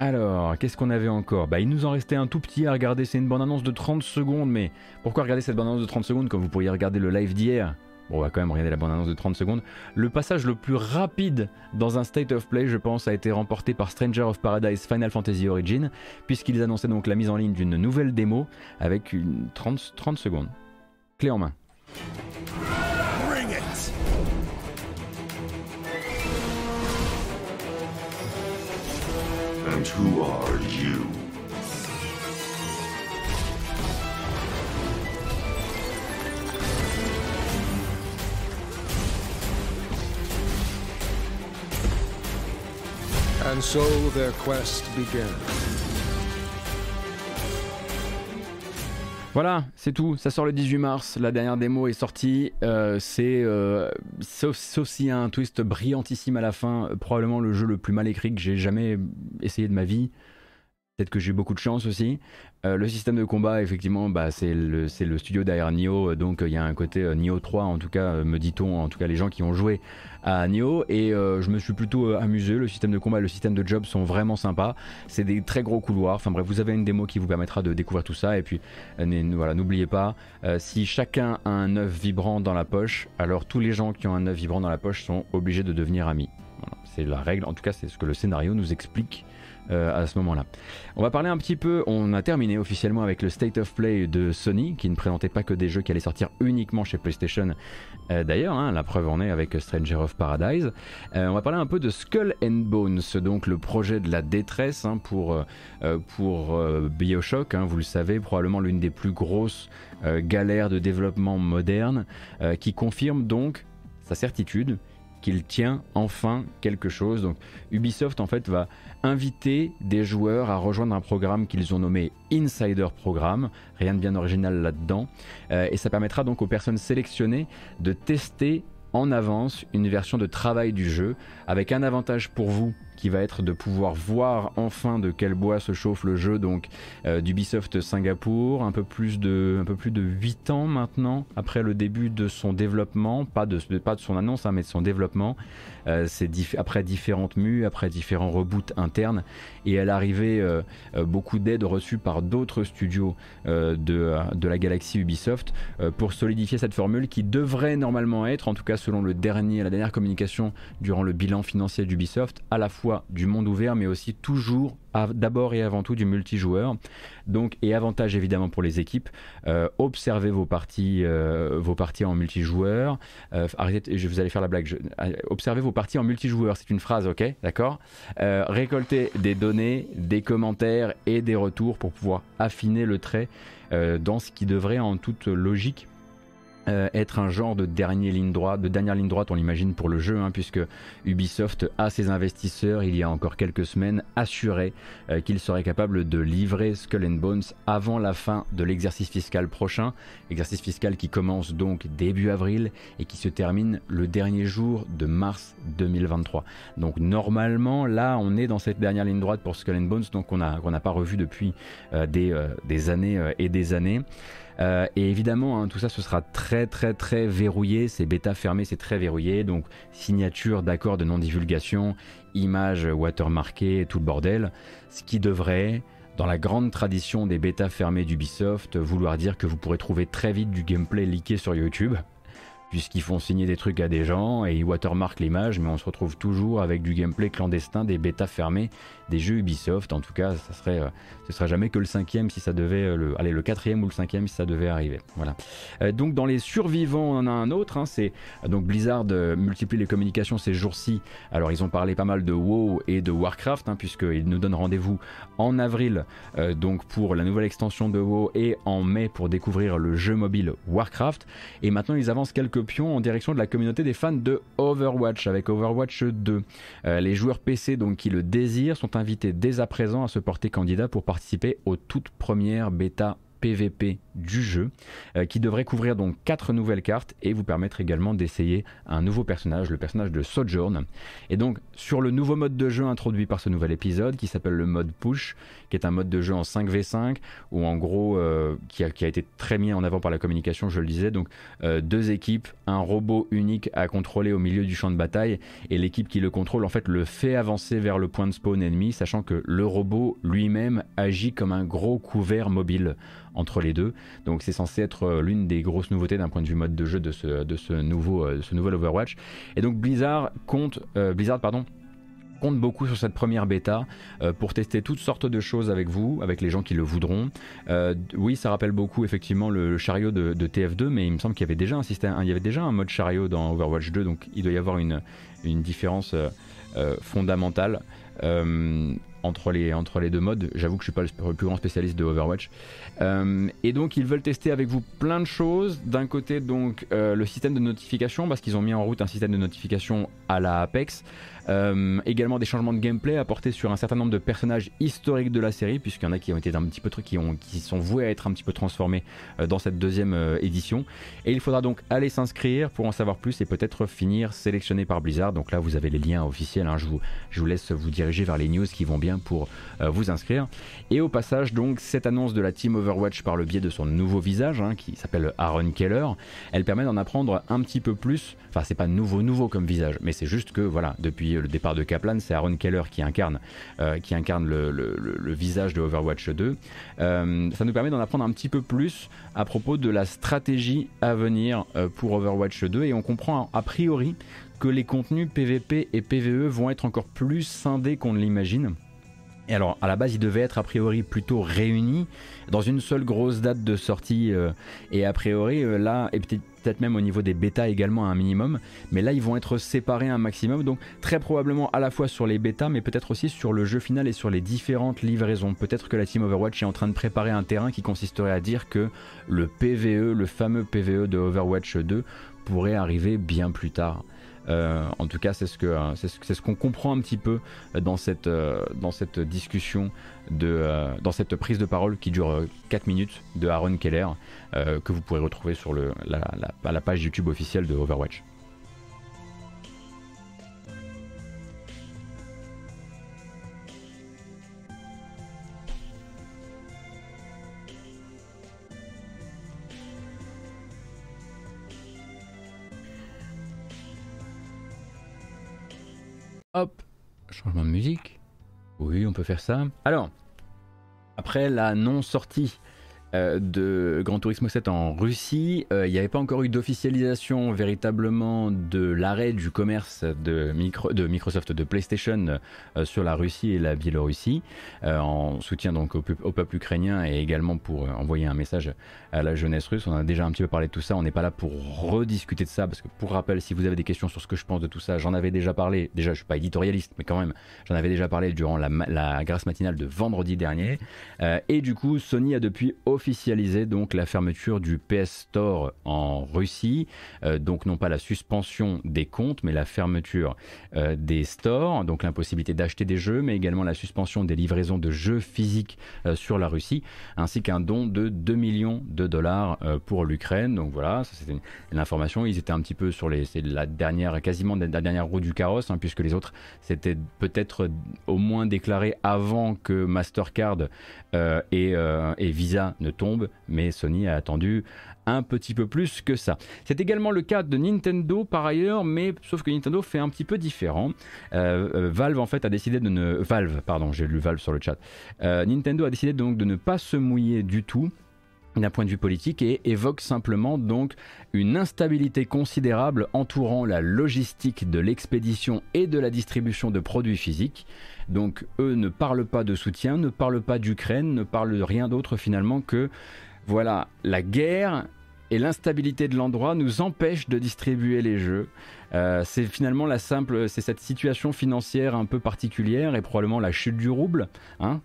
Alors, qu'est-ce qu'on avait encore? Bah, il nous en restait un tout petit à regarder. C'est une bande-annonce de 30 secondes, mais pourquoi regarder cette bande-annonce de 30 secondes quand vous pourriez regarder le live d'hier? Bon, on va quand même regarder la bande-annonce de 30 secondes. Le passage le plus rapide dans un State of Play, je pense, a été remporté par Stranger of Paradise Final Fantasy Origin, puisqu'ils annonçaient donc la mise en ligne d'une nouvelle démo avec une 30, 30 secondes. Clé en main. Bring it. And who are you? And so their quest began. Voilà, c'est tout. Ça sort le 18 mars. La dernière démo est sortie. Euh, c'est, euh, sauf, s'il y a un twist brillantissime à la fin, probablement le jeu le plus mal écrit que j'ai jamais essayé de ma vie. Peut-être que j'ai eu beaucoup de chance aussi. Euh, le système de combat, effectivement, bah, c'est le, studio derrière Nioh, donc il y a un côté euh, Nioh 3, en tout cas, me dit-on, en tout cas les gens qui ont joué à Nioh, et euh, je me suis plutôt amusé. Le système de combat et le système de job sont vraiment sympas. C'est des très gros couloirs. Enfin bref, vous avez une démo qui vous permettra de découvrir tout ça. Et puis, voilà, n'oubliez pas, si chacun a un œuf vibrant dans la poche, alors tous les gens qui ont un œuf vibrant dans la poche sont obligés de devenir amis. c'est la règle, en tout cas, c'est ce que le scénario nous explique euh, à ce moment-là. On va parler un petit peu, on a terminé officiellement avec le State of Play de Sony, qui ne présentait pas que des jeux qui allaient sortir uniquement chez PlayStation. Euh, d'ailleurs, hein, la preuve en est avec Stranger of Paradise. Euh, on va parler un peu de Skull and Bones, donc le projet de la détresse hein, pour, pour Bioshock. Hein, vous le savez, probablement l'une des plus grosses galères de développement moderne, qui confirme donc sa certitude qu'il tient enfin quelque chose. Donc Ubisoft en fait va inviter des joueurs à rejoindre un programme qu'ils ont nommé Insider Programme, rien de bien original là-dedans, euh, et ça permettra donc aux personnes sélectionnées de tester en avance une version de travail du jeu, avec un avantage pour vous qui va être de pouvoir voir enfin de quel bois se chauffe le jeu. Donc euh, d'Ubisoft Singapour, un peu plus de un peu plus de 8 ans maintenant après le début de son développement, pas de pas de son annonce hein, mais de son développement. Euh, c'est après différentes mues, après différents reboots internes. Et elle arrivait euh, beaucoup d'aides reçues par d'autres studios de, de la galaxie Ubisoft pour solidifier cette formule qui devrait normalement être, en tout cas selon le dernier, la dernière communication durant le bilan financier d'Ubisoft, à la fois du monde ouvert, mais aussi toujours d'abord et avant tout du multijoueur. Donc, et avantage évidemment pour les équipes, euh, observez vos parties, euh, vos parties en multijoueur. Euh, arrêtez, je vous allez faire la blague. observez vos parties en multijoueur, c'est une phrase, ok, d'accord. récoltez des données, des commentaires et des retours pour pouvoir affiner le trait dans ce qui devrait en toute logique euh, être un genre de, dernière ligne droite, de dernière ligne droite, on l'imagine pour le jeu, hein, puisque Ubisoft a ses investisseurs, il y a encore quelques semaines, assuré euh, qu'il serait capable de livrer Skull and Bones avant la fin de l'exercice fiscal prochain, exercice fiscal qui commence donc début avril et qui se termine le dernier jour de mars 2023. Donc normalement, là, on est dans cette dernière ligne droite pour Skull and Bones, donc on n'a pas revu depuis euh, des années et des années. Euh, et évidemment, hein, tout ça, ce sera très très très verrouillé. C'est bêta fermé, c'est très verrouillé. Donc signature d'accord de non-divulgation, images watermarkées, tout le bordel. Ce qui devrait, dans la grande tradition des bêtas fermées d'Ubisoft, vouloir dire que vous pourrez trouver très vite du gameplay leaké sur YouTube puisqu'ils font signer des trucs à des gens et ils watermarkent l'image, mais on se retrouve toujours avec du gameplay clandestin, des bêtas fermées, des jeux Ubisoft. En tout cas, ça serait, euh, ce serait jamais que le cinquième si ça devait, euh, le, allez, le quatrième ou le cinquième si ça devait arriver. Voilà. Euh, donc dans les survivants, on en a un autre. Hein, c'est donc Blizzard multiplie les communications ces jours-ci. Alors ils ont parlé pas mal de WoW et de Warcraft, hein, puisqu'ils nous donnent rendez-vous en avril, donc pour la nouvelle extension de WoW et en mai pour découvrir le jeu mobile Warcraft. Et maintenant ils avancent quelques pion en direction de la communauté des fans de Overwatch avec Overwatch 2. Euh, les joueurs PC donc qui le désirent sont invités dès à présent à se porter candidat pour participer aux toutes premières bêta PVP du jeu, euh, qui devrait couvrir donc quatre nouvelles cartes et vous permettre également d'essayer un nouveau personnage, le personnage de Sojourn. Et donc sur le nouveau mode de jeu introduit par ce nouvel épisode, qui s'appelle le mode Push, qui est un mode de jeu en 5v5, où en gros, euh, qui, a, été très mis en avant par la communication, je le disais, donc euh, deux équipes, un robot unique à contrôler au milieu du champ de bataille, et l'équipe qui le contrôle en fait le fait avancer vers le point de spawn ennemi, sachant que le robot lui-même agit comme un gros couvert mobile entre les deux. Donc c'est censé être euh, l'une des grosses nouveautés d'un point de vue mode de jeu de ce, de ce, nouveau, euh, ce nouvel Overwatch. Et donc Blizzard compte, euh, Blizzard pardon, compte beaucoup sur cette première bêta pour tester toutes sortes de choses avec vous, avec les gens qui le voudront. oui, ça rappelle beaucoup effectivement le, chariot de, TF2, mais il me semble qu'il y avait déjà un système, il y avait déjà un mode chariot dans Overwatch 2, donc il doit y avoir une, une différence fondamentale entre les, entre les deux modes. J'avoue que je suis pas le, plus grand spécialiste de Overwatch. Euh, et donc ils veulent tester avec vous plein de choses. D'un côté donc euh, le système de notification parce qu'ils ont mis en route un système de notification à la Apex. Euh, également des changements de gameplay apportés sur un certain nombre de personnages historiques de la série, puisqu'il y en a qui ont été un petit peu ont, qui sont voués à être un petit peu transformés euh, dans cette deuxième euh, édition. Et il faudra donc aller s'inscrire pour en savoir plus et peut-être finir sélectionné par Blizzard. Donc là, vous avez les liens officiels. Hein. Je, vous, je vous laisse vous diriger vers les news qui vont bien pour vous inscrire. Et au passage, donc, cette annonce de la Team Overwatch par le biais de son nouveau visage, hein, qui s'appelle Aaron Keller, elle permet d'en apprendre un petit peu plus. Enfin, c'est pas nouveau, nouveau comme visage, mais c'est juste que voilà, depuis le départ de Kaplan, c'est Aaron Keller qui incarne, euh, le, visage de Overwatch 2. Euh, ça nous permet d'en apprendre un petit peu plus à propos de la stratégie à venir euh, pour Overwatch 2 et on comprend a priori que les contenus PVP et PVE vont être encore plus scindés qu'on ne l'imagine. Et alors, à la base, ils devaient être a priori plutôt réunis dans une seule grosse date de sortie. et a priori, là, et peut-être peut-être même au niveau des bêtas également à un minimum, mais là ils vont être séparés un maximum, donc très probablement à la fois sur les bêtas, mais peut-être aussi sur le jeu final et sur les différentes livraisons. Peut-être que la Team Overwatch est en train de préparer un terrain qui consisterait à dire que le PVE, le fameux PVE de Overwatch 2, pourrait arriver bien plus tard. Euh, en tout cas, c'est ce que euh, ce, qu'on comprend un petit peu dans cette euh, dans cette discussion de dans cette prise de parole qui dure 4 minutes de Aaron Keller que vous pourrez retrouver sur le, la, la page YouTube officielle de Overwatch. Hop, changement de musique. Oui, on peut faire ça. Alors, après la non-sortie euh, de Gran Turismo 7 en Russie, euh, il n'y avait pas encore eu d'officialisation véritablement de l'arrêt du commerce de, Microsoft de PlayStation euh, sur la Russie et la Biélorussie, en soutien donc au, peuple ukrainien et également pour envoyer un message à la jeunesse russe. On a déjà un petit peu parlé de tout ça, on n'est pas là pour rediscuter de ça, parce que pour rappel, si vous avez des questions sur ce que je pense de tout ça, j'en avais déjà parlé, déjà je suis pas éditorialiste, mais quand même, j'en avais déjà parlé durant la, la grâce matinale de vendredi dernier, et du coup Sony a depuis officialisé donc la fermeture du PS Store en Russie, euh, donc non pas la suspension des comptes, mais la fermeture euh, des stores, donc l'impossibilité d'acheter des jeux, mais également la suspension des livraisons de jeux physiques euh, sur la Russie, ainsi qu'un don de 2 millions de dollars pour l'Ukraine. Donc voilà, c'était une, information. Ils étaient un petit peu sur les, c'est la dernière, quasiment la dernière roue du carrosse, hein, puisque les autres c'était peut-être au moins déclaré avant que Mastercard et, et Visa ne tombe, mais Sony a attendu un petit peu plus que ça. C'est également le cas de Nintendo par ailleurs, mais sauf que Nintendo fait un petit peu différent. Euh, euh, Valve en fait a décidé de ne Valve, pardon, j'ai lu Valve sur le chat. Euh, Nintendo a décidé donc de ne pas se mouiller du tout d'un point de vue politique et évoque simplement donc une instabilité considérable entourant la logistique de l'expédition et de la distribution de produits physiques. Donc eux ne parlent pas de soutien, ne parlent pas d'Ukraine, ne parlent de rien d'autre finalement que voilà, la guerre et l'instabilité de l'endroit nous empêchent de distribuer les jeux. Euh, c'est finalement la simple, c'est cette situation financière un peu particulière et probablement la chute du rouble, hein,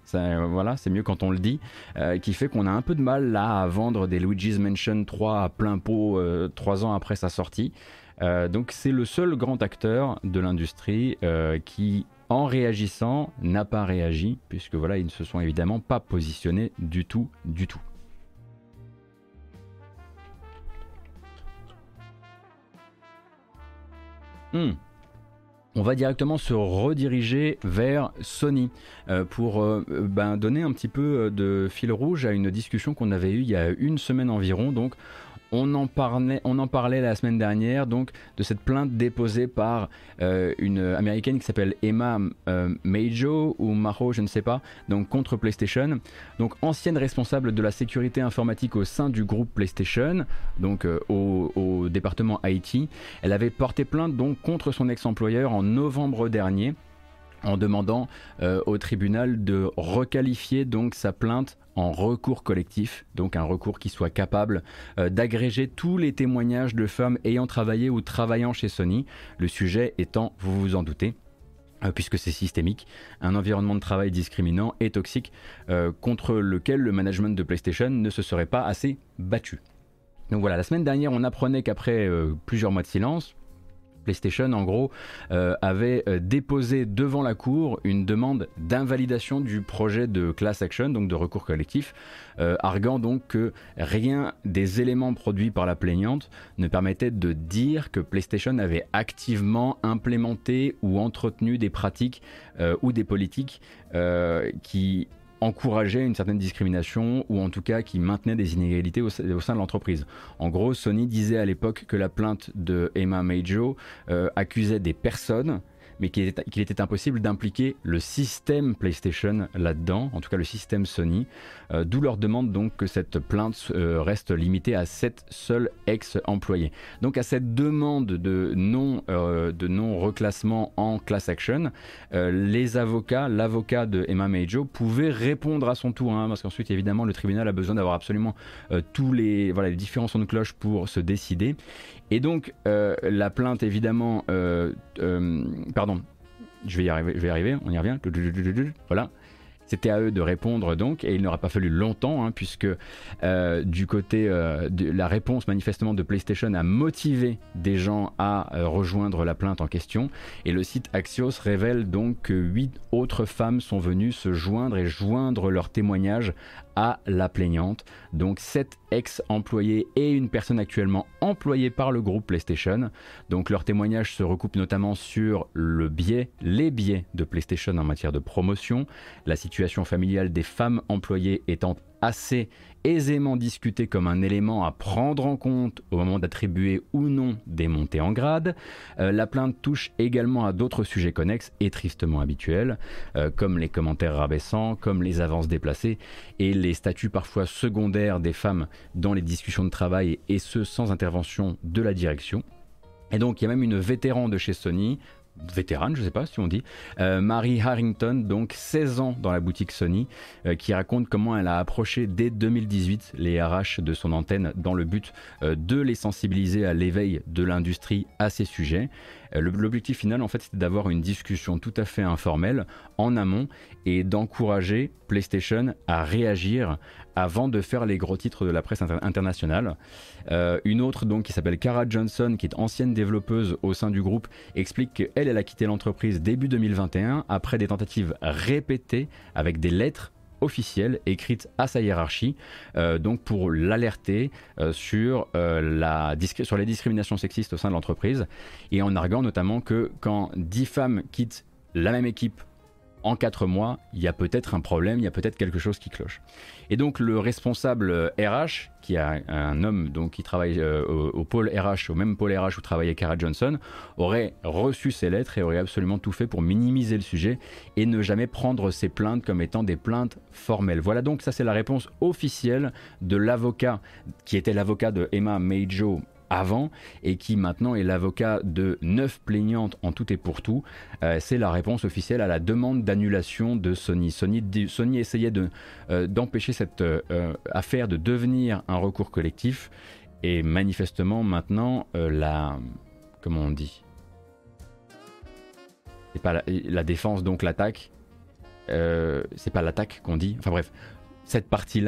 voilà, c'est mieux quand on le dit, euh, qui fait qu'on a un peu de mal là à vendre des Luigi's Mansion 3 à plein pot euh, trois ans après sa sortie. donc c'est le seul grand acteur de l'industrie qui en réagissant n'a pas réagi puisque voilà ils ne se sont évidemment pas positionnés du tout du tout. Hmm. On va directement se rediriger vers Sony euh, pour euh, ben, donner un petit peu de fil rouge à une discussion qu'on avait eue il y a une semaine environ. Donc on en, parlait, la semaine dernière donc de cette plainte déposée par euh, une américaine qui s'appelle Emma euh, Majo ou Majo, je ne sais pas, donc contre PlayStation. Donc ancienne responsable de la sécurité informatique au sein du groupe PlayStation, donc euh, au, au, département IT. Elle avait porté plainte donc contre son ex-employeur en novembre dernier en demandant au tribunal de requalifier donc sa plainte en recours collectif, donc un recours qui soit capable euh, d'agréger tous les témoignages de femmes ayant travaillé ou travaillant chez Sony, le sujet étant, vous vous en doutez, euh, puisque c'est systémique, un environnement de travail discriminant et toxique euh, contre lequel le management de PlayStation ne se serait pas assez battu. Donc voilà, la semaine dernière, on apprenait qu'après plusieurs mois de silence, PlayStation, en gros, euh, avait euh, déposé devant la Cour une demande d'invalidation du projet de class action, donc de recours collectif, euh, arguant donc que rien des éléments produits par la plaignante ne permettait de dire que PlayStation avait activement implémenté ou entretenu des pratiques ou des politiques qui encourageait une certaine discrimination ou en tout cas qui maintenait des inégalités au, sein de l'entreprise. En gros, Sony disait à l'époque que la plainte de Emma Majo euh, accusait des personnes mais qu'il était, impossible d'impliquer le système PlayStation là-dedans, en tout cas le système Sony, euh, d'où leur demande donc que cette plainte euh, reste limitée à sept seuls ex-employés. Donc à cette demande de non, euh, en class action, les avocats, l'avocat de Emma Majo pouvait répondre à son tour, hein, parce qu'ensuite évidemment le tribunal a besoin d'avoir absolument tous les, les différents sons de cloche pour se décider. Et donc, euh, la plainte, évidemment, euh, euh, pardon, je vais y arriver, on y revient, voilà. C'était à eux de répondre donc, et il n'aura pas fallu longtemps, hein, puisque du côté de la réponse manifestement de PlayStation a motivé des gens à rejoindre la plainte en question, et le site Axios révèle donc que huit autres femmes sont venues se joindre et joindre leur témoignage à la plaignante. Donc 7 ex-employés et une personne actuellement employée par le groupe PlayStation. Donc leurs témoignages se recoupent notamment sur le biais, les biais de PlayStation en matière de promotion, la situation familiale des femmes employées étant assez aisément discuté comme un élément à prendre en compte au moment d'attribuer ou non des montées en grade. Euh, la plainte touche également à d'autres sujets connexes et tristement habituels, euh, comme les commentaires rabaissants, comme les avances déplacées et les statuts parfois secondaires des femmes dans les discussions de travail et ce sans intervention de la direction. Et donc il y a même une vétéran de chez Sony, vétérane, je ne sais pas si on dit, euh, Marie Harrington, donc 16 ans dans la boutique Sony, euh, qui raconte comment elle a approché dès 2018 les RH de son antenne dans le but euh, de les sensibiliser à l'éveil de l'industrie à ces sujets. L'objectif final, en fait, c'était d'avoir une discussion tout à fait informelle en amont et d'encourager PlayStation à réagir avant de faire les gros titres de la presse internationale. Euh, une autre donc qui s'appelle Cara Johnson, qui est ancienne développeuse au sein du groupe, explique qu'elle elle a quitté l'entreprise début 2021 après des tentatives répétées avec des lettres officielles écrites à sa hiérarchie, euh, donc pour l'alerter euh, sur, la sur les discriminations sexistes au sein de l'entreprise, et en arguant notamment que quand 10 femmes quittent la même équipe en 4 mois, il y a peut-être un problème, il y a peut-être quelque chose qui cloche. Et donc le responsable RH, euh, qui est un homme donc, qui travaille euh, au, pôle RH, au même pôle RH où travaillait Kara Johnson, aurait reçu ces lettres et aurait absolument tout fait pour minimiser le sujet et ne jamais prendre ces plaintes comme étant des plaintes formelles. Voilà donc ça c'est la réponse officielle de l'avocat qui était l'avocat de Emma Majo avant et qui maintenant est l'avocat de neuf plaignantes en tout et pour tout. Euh, c'est la réponse officielle à la demande d'annulation de Sony. Sony, essayait euh, d'empêcher cette euh, affaire de devenir un recours collectif et manifestement maintenant la comment on dit? C'est pas la, défense donc l'attaque c'est pas l'attaque qu'on dit enfin bref cette partie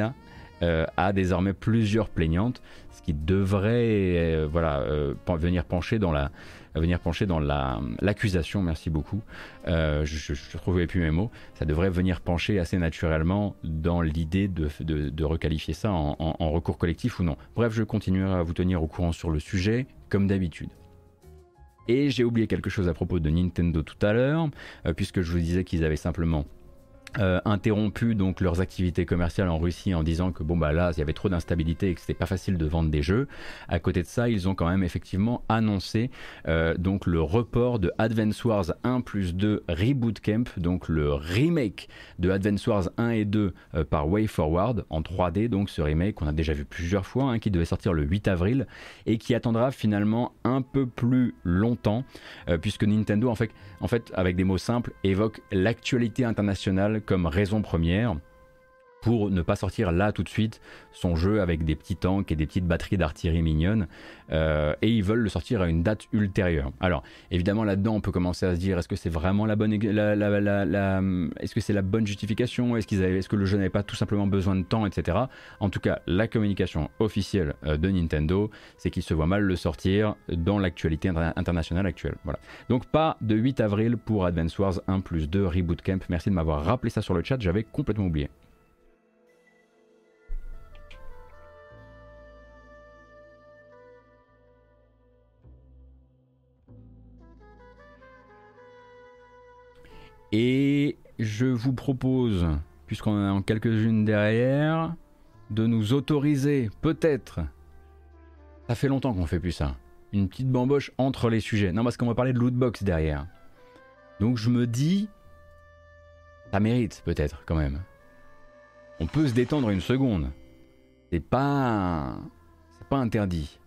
là a désormais plusieurs plaignantes ce qui devrait euh, voilà, euh, venir pencher dans la venir pencher dans l'accusation, merci beaucoup. Euh, je, je, trouvais plus mes mots. Ça devrait venir pencher assez naturellement dans l'idée de, de, requalifier ça en, recours collectif ou non. Bref, je continuerai à vous tenir au courant sur le sujet, comme d'habitude. Et j'ai oublié quelque chose à propos de Nintendo tout à l'heure, puisque je vous disais qu'ils avaient simplement euh, interrompu donc leurs activités commerciales en Russie en disant que bon bah là il y avait trop d'instabilité et que c'était pas facile de vendre des jeux. À côté de ça, ils ont quand même effectivement annoncé euh, donc le report de Advance Wars 1 plus 2 Reboot Camp, donc le remake de Advance Wars 1 et 2 euh, par Way Forward en 3D, donc ce remake qu'on a déjà vu plusieurs fois, hein, qui devait sortir le 8 avril et qui attendra finalement un peu plus longtemps puisque Nintendo en fait, en fait avec des mots simples évoque l'actualité internationale comme raison première pour ne pas sortir là tout de suite son jeu avec des petits tanks et des petites batteries d'artillerie mignonnes. Euh, et ils veulent le sortir à une date ultérieure. Alors évidemment là-dedans on peut commencer à se dire est-ce que c'est vraiment la bonne, est-ce que c'est la bonne justification, est-ce que le jeu n'avait pas tout simplement besoin de temps, etc. En tout cas la communication officielle euh, de Nintendo, c'est qu'ils se voient mal le sortir dans l'actualité internationale actuelle. Donc pas de 8 avril pour Advance Wars 1 plus 2 Reboot Camp. Merci de m'avoir rappelé ça sur le chat, j'avais complètement oublié. Et je vous propose, puisqu'on en a quelques-unes derrière, de nous autoriser, peut-être, ça fait longtemps qu'on fait plus ça, une petite bamboche entre les sujets. Non, parce qu'on va parler de lootbox derrière. Donc je me dis, ça mérite peut-être quand même. On peut se détendre une seconde. C'est pas, c'est pas interdit.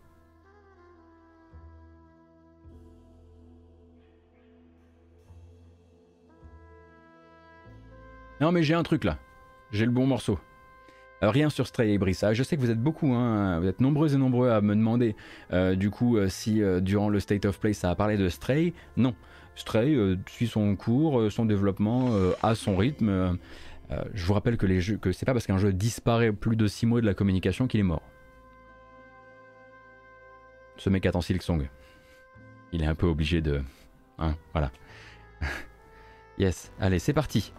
Non, mais j'ai un truc là. J'ai le bon morceau. Euh, rien sur Stray et Brissa. Je sais que vous êtes beaucoup, hein, vous êtes nombreux et nombreux à me demander euh, du coup euh, si durant le State of Play ça a parlé de Stray. Non. Stray suit son cours, son développement à son rythme. je vous rappelle que c'est pas parce qu'un jeu disparaît plus de 6 mois de la communication qu'il est mort. Ce mec attend Silksong. Il est un peu obligé de. Hein, voilà. yes, allez, c'est parti.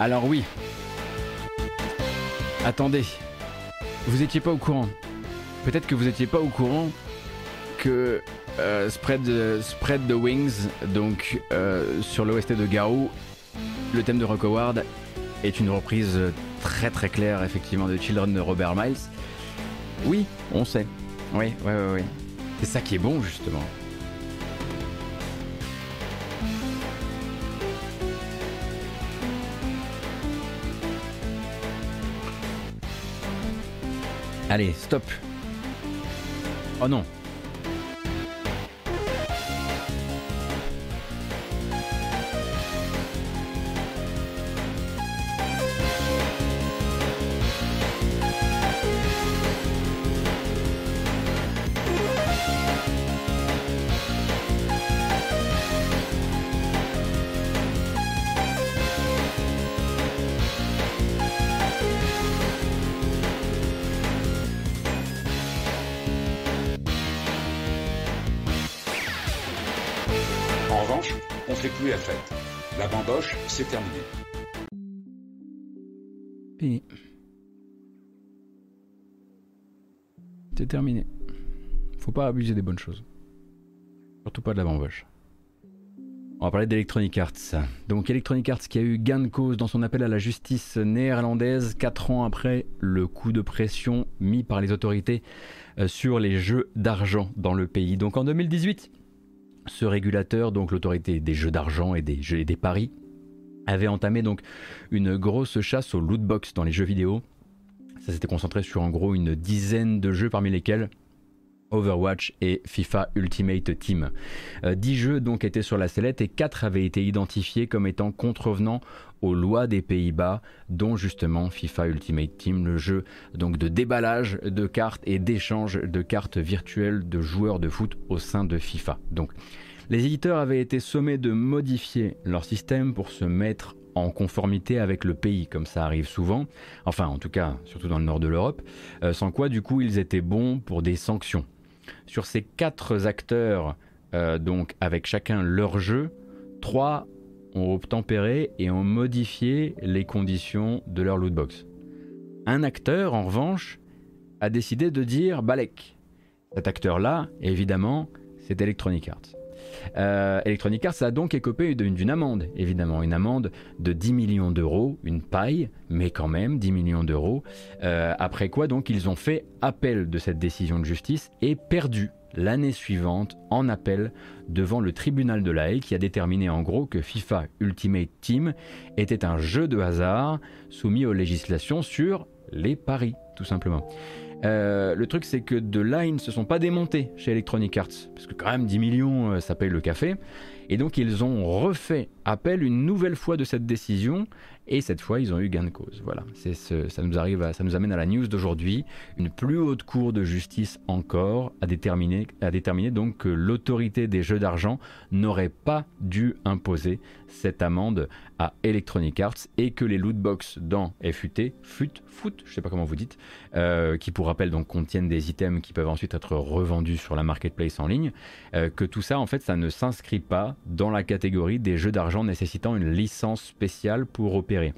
Alors oui. Attendez. Vous étiez pas au courant. Peut-être que vous étiez pas au courant que euh, Spread, Spread the Wings, donc euh, sur l'OST de Garou, le thème de Rock Howard est une reprise très très claire effectivement de Children de Robert Miles. Oui, on sait. Oui, oui, oui, oui. C'est ça qui est bon justement. Allez, stop. Oh non, terminé. Faut pas abuser des bonnes choses. Surtout pas de la bamboche. On va parler d'Electronic Arts. Donc Electronic Arts qui a eu gain de cause dans son appel à la justice néerlandaise 4 ans après le coup de pression mis par les autorités euh, sur les jeux d'argent dans le pays. Donc en 2018, ce régulateur, donc l'autorité des jeux d'argent et des jeux des paris, avait entamé donc une grosse chasse aux loot box dans les jeux vidéo. Ça s'était concentré sur en gros une dizaine de jeux parmi lesquels Overwatch et FIFA Ultimate Team. Euh, dix jeux donc étaient sur la sellette et quatre avaient été identifiés comme étant contrevenants aux lois des Pays-Bas, dont justement FIFA Ultimate Team, le jeu donc de déballage de cartes et d'échange de cartes virtuelles de joueurs de foot au sein de FIFA. Donc les éditeurs avaient été sommés de modifier leur système pour se mettre en conformité avec le pays, comme ça arrive souvent, enfin en tout cas surtout dans le nord de l'Europe, euh, sans quoi du coup ils étaient bons pour des sanctions. Sur ces quatre acteurs, euh, donc avec chacun leur jeu, trois ont obtempéré et ont modifié les conditions de leur lootbox. Un acteur, en revanche, a décidé de dire Balek. Cet acteur-là, évidemment, c'est Electronic Arts. Euh, Electronic Arts a donc écopé d'une amende, évidemment, une amende de 10 millions d'euros, une paille, mais quand même 10 millions d'euros. Euh, après quoi, donc, ils ont fait appel de cette décision de justice et perdu l'année suivante en appel devant le tribunal de la Haye qui a déterminé en gros que FIFA Ultimate Team était un jeu de hasard soumis aux législations sur les paris, tout simplement. Euh, le truc, c'est que de là, ils ne se sont pas démontés chez Electronic Arts, parce que quand même 10 millions, euh, ça paye le café. Et donc, ils ont refait appel une nouvelle fois de cette décision, et cette fois, ils ont eu gain de cause. Voilà, c'est ça nous arrive, ça nous amène à la news d'aujourd'hui. Une plus haute cour de justice encore a déterminé, a déterminé donc que l'autorité des jeux d'argent n'aurait pas dû imposer cette amende à Electronic Arts et que les lootbox dans FUT, FUT, FUT, je sais pas comment vous dites, euh, qui pour rappel donc contiennent des items qui peuvent ensuite être revendus sur la marketplace en ligne, euh, que tout ça en fait ça ne s'inscrit pas dans la catégorie des jeux d'argent nécessitant une licence spéciale pour opérer.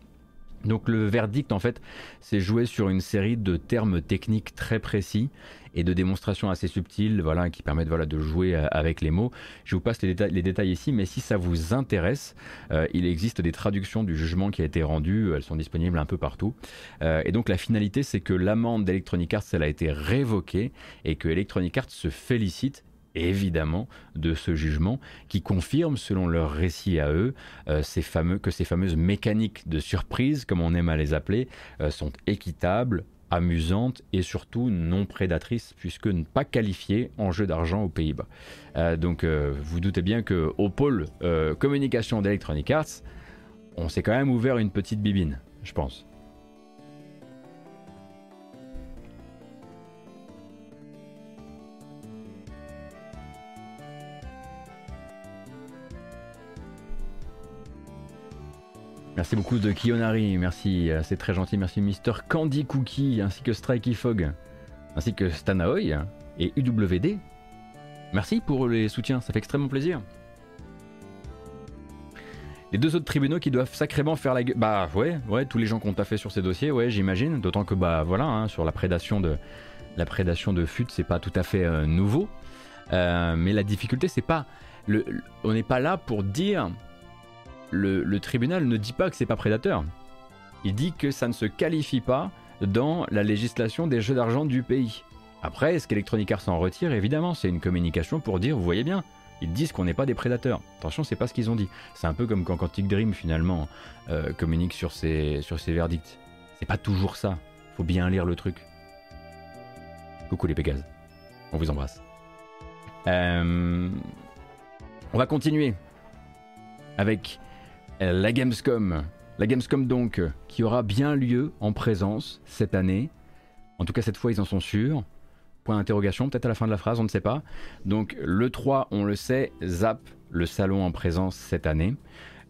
Donc le verdict en fait c'est joué sur une série de termes techniques très précis et de démonstrations assez subtiles voilà, qui permettent voilà, de jouer euh, avec les mots. Je vous passe les, détails, ici, mais si ça vous intéresse, euh, il existe des traductions du jugement qui a été rendu, elles sont disponibles un peu partout. Euh, et donc la finalité, c'est que l'amende d'Electronic Arts, elle a été révoquée et que Electronic Arts se félicite évidemment de ce jugement qui confirme selon leur récit à eux ces que ces fameuses mécaniques de surprise comme on aime à les appeler sont équitables amusante et surtout non prédatrice puisque pas qualifiée en jeu d'argent aux Pays-Bas. Euh, donc euh, vous doutez bien que au pôle euh, communication d'Electronic Arts, on s'est quand même ouvert une petite bibine, je pense. Merci beaucoup de Kionari, merci, euh, c'est très gentil, merci Mister Candy Cookie, ainsi que Strikey Fog, ainsi que Stanahoy et UWD. Merci pour les soutiens, ça fait extrêmement plaisir. Les deux autres tribunaux qui doivent sacrément faire la gueule. Bah ouais, ouais, tous les gens qu'on t'a fait sur ces dossiers, ouais, j'imagine. D'autant que bah voilà, hein, sur la prédation de la prédation de FUT, c'est pas tout à fait euh, nouveau. Euh, mais la difficulté, c'est pas le, on n'est pas là pour dire le, tribunal ne dit pas que c'est pas prédateur. Il dit que ça ne se qualifie pas dans la législation des jeux d'argent du pays. Après, est-ce qu'Electronic Arts s'en retire Évidemment, c'est une communication pour dire, vous voyez bien, ils disent qu'on n'est pas des prédateurs. Attention, c'est pas ce qu'ils ont dit. C'est un peu comme quand Quantic Dream finalement euh, communique sur ses, sur ses verdicts. C'est pas toujours ça. Faut bien lire le truc. Coucou les Pégases. On vous embrasse. Euh, on va continuer avec la Gamescom. La Gamescom donc, qui aura bien lieu en présence cette année. En tout cas, cette fois, ils en sont sûrs. Point d'interrogation, peut-être à la fin de la phrase, on ne sait pas. Donc le 3, on le sait, Zap, le salon en présence cette année.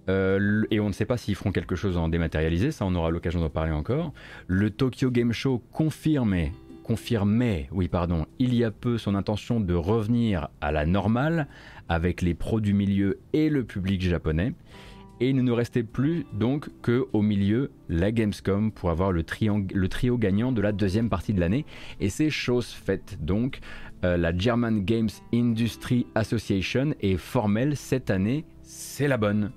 Euh, et on ne sait pas s'ils feront quelque chose en dématérialisé, ça on aura l'occasion d'en parler encore. Le Tokyo Game Show confirmait, confirmait, oui pardon, il y a peu son intention de revenir à la normale avec les pros du milieu et le public japonais. Et il ne nous restait plus donc que au milieu la Gamescom pour avoir le, trio gagnant de la deuxième partie de l'année. Et c'est chose faite donc. Euh, la German Games Industry Association est formelle cette année, c'est la bonne.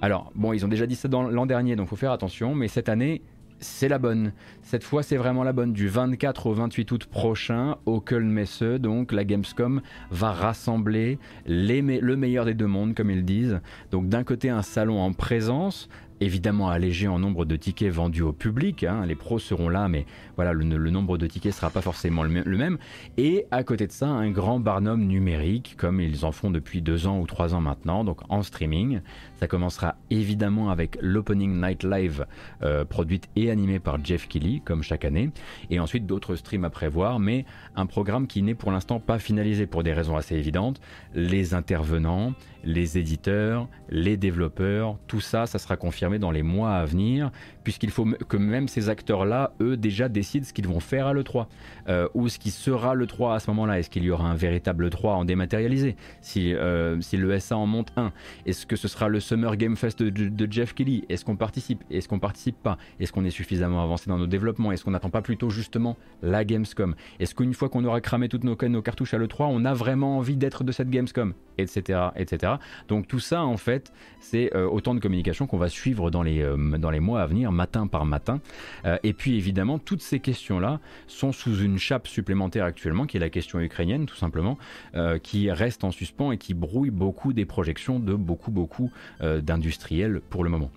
Alors bon, ils ont déjà dit ça l'an dernier, donc faut faire attention, mais cette année, c'est la bonne. Cette fois, c'est vraiment la bonne. Du 24 au 28 août prochain, au Köln Messe, donc la Gamescom va rassembler le meilleur des deux mondes, comme ils disent. Donc d'un côté, un salon en présence, évidemment allégé en nombre de tickets vendus au public. Hein. Les pros seront là, mais voilà, le, nombre de tickets sera pas forcément le, même. Et à côté de ça, un grand barnum numérique, comme ils en font depuis deux ans ou trois ans maintenant, donc en streaming. Ça commencera évidemment avec l'Opening Night Live, euh, produite et animée par Jeff Kelly, comme chaque année. Et ensuite d'autres streams à prévoir, mais un programme qui n'est pour l'instant pas finalisé pour des raisons assez évidentes. Les intervenants, les éditeurs, les développeurs, tout ça, ça sera confirmé dans les mois à venir, puisqu'il faut que même ces acteurs-là, eux, déjà décident ce qu'ils vont faire à l'E3, euh, ou ce qui sera l'E3 à ce moment-là. Est-ce qu'il y aura un véritable E3 en dématérialisé si, euh, si le en monte un Est-ce que ce sera le Summer Game Fest de, Jeff Kelly Est-ce qu'on participe? Est-ce qu'on participe pas? Est-ce qu'on est suffisamment avancé dans nos développements? Est-ce qu'on n'attend pas plutôt justement la Gamescom? Est-ce qu'une fois qu'on aura cramé toutes nos, nos cartouches à l'E3, on a vraiment envie d'être de cette Gamescom? Etc. etc. Donc tout ça, en fait, c'est euh, autant de communication qu'on va suivre dans les, les mois à venir matin par matin. Euh, et puis évidemment, toutes ces questions-là sont sous une chape supplémentaire actuellement, qui est la question ukrainienne tout simplement, euh, qui reste en suspens et qui brouille beaucoup des projections de beaucoup, beaucoup euh, d'industriels pour le moment.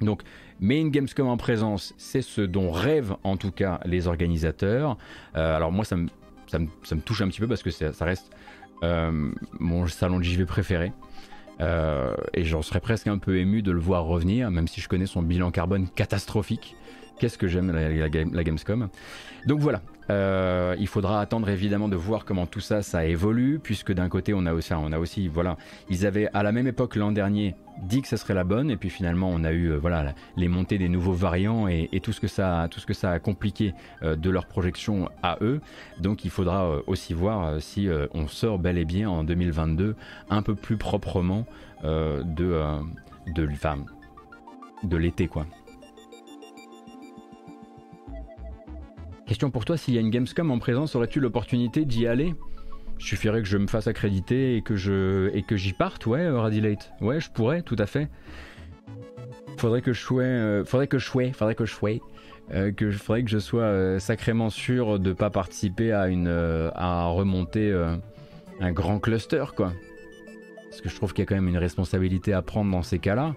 Donc, mais une Gamescom en présence, c'est ce dont rêvent en tout cas les organisateurs. alors moi, ça me, ça, me, touche un petit peu parce que ça reste mon salon de JV préféré. Euh, et j'en serais presque un peu ému de le voir revenir, même si je connais son bilan carbone catastrophique. Qu'est-ce que j'aime la, Gamescom. Donc voilà, euh, il faudra attendre évidemment de voir comment tout ça, ça évolue, puisque d'un côté on a aussi, voilà, ils avaient à la même époque l'an dernier dit que ce serait la bonne, et puis finalement on a eu, euh, voilà, les montées des nouveaux variants et, tout ce que ça, tout ça a compliqué de leur projection à eux. Donc il faudra aussi voir si on sort bel et bien en 2022 un peu plus proprement de, de, de l'été, quoi. Question pour toi, s'il y a une Gamescom en présence, aurais-tu l'opportunité d'y aller? Suffirait que je me fasse accréditer et que je et que j'y parte, ouais, euh, Radilate. Ouais, je pourrais, tout à fait. Faudrait que je sois, euh, faudrait que je sois, faudrait que je sois, euh, que faudrait que je sois sacrément sûr de pas participer à une à remonter un grand cluster, quoi. Parce que je trouve qu'il y a quand même une responsabilité à prendre dans ces cas-là.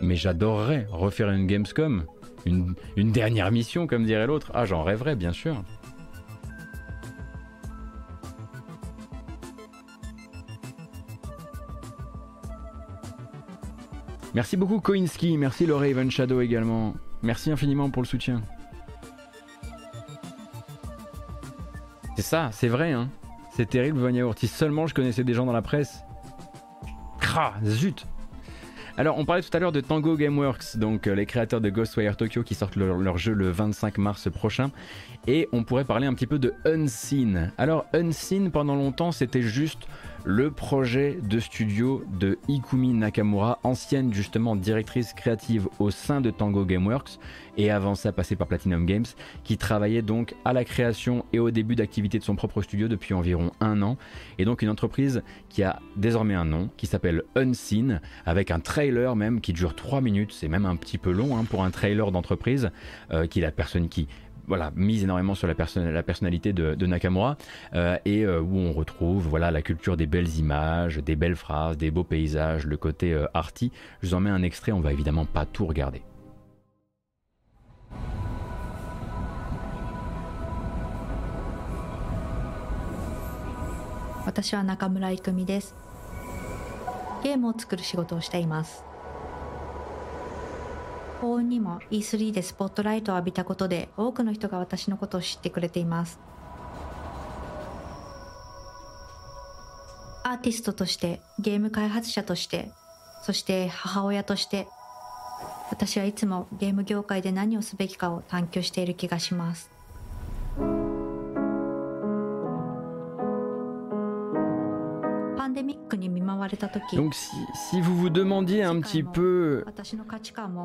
Mais j'adorerais refaire une Gamescom une, dernière mission, comme dirait l'autre. Ah, j'en rêverais, bien sûr. Merci beaucoup Koinski, merci le Raven Shadow également. Merci infiniment pour le soutien. C'est ça, c'est vrai, hein. C'est terrible, Vanya Si seulement je connaissais des gens dans la presse. Crah, zut Alors, on parlait tout à l'heure de Tango Gameworks, donc euh, les créateurs de Ghostwire Tokyo qui sortent leur, jeu le 25 mars prochain. Et on pourrait parler un petit peu de Unseen. Alors, Unseen, pendant longtemps, c'était juste le projet de studio de Ikumi Nakamura, ancienne justement directrice créative au sein de Tango Gameworks et avant ça passé par Platinum Games, qui travaillait donc à la création et au début d'activité de son propre studio depuis environ un an. Et donc une entreprise qui a désormais un nom, qui s'appelle Unseen, avec un trailer même qui dure 3 minutes, c'est même un petit peu long hein, pour un trailer d'entreprise, euh, qui la personne qui voilà, mise énormément sur la, personnalité de, Nakamura euh, et euh, où on retrouve voilà, la culture des belles images, des belles phrases, des beaux paysages, le côté euh, arty. Je vous en mets un extrait, on va évidemment pas tout regarder. 幸運にも E3 でスポットライトを浴びたことで多くの人が私のことを知ってくれています。アーティストとしてゲーム開発者としてそして母親として私はいつもゲーム業界で何をすべきかを探求している気がします。Donc si, vous vous demandiez un petit peu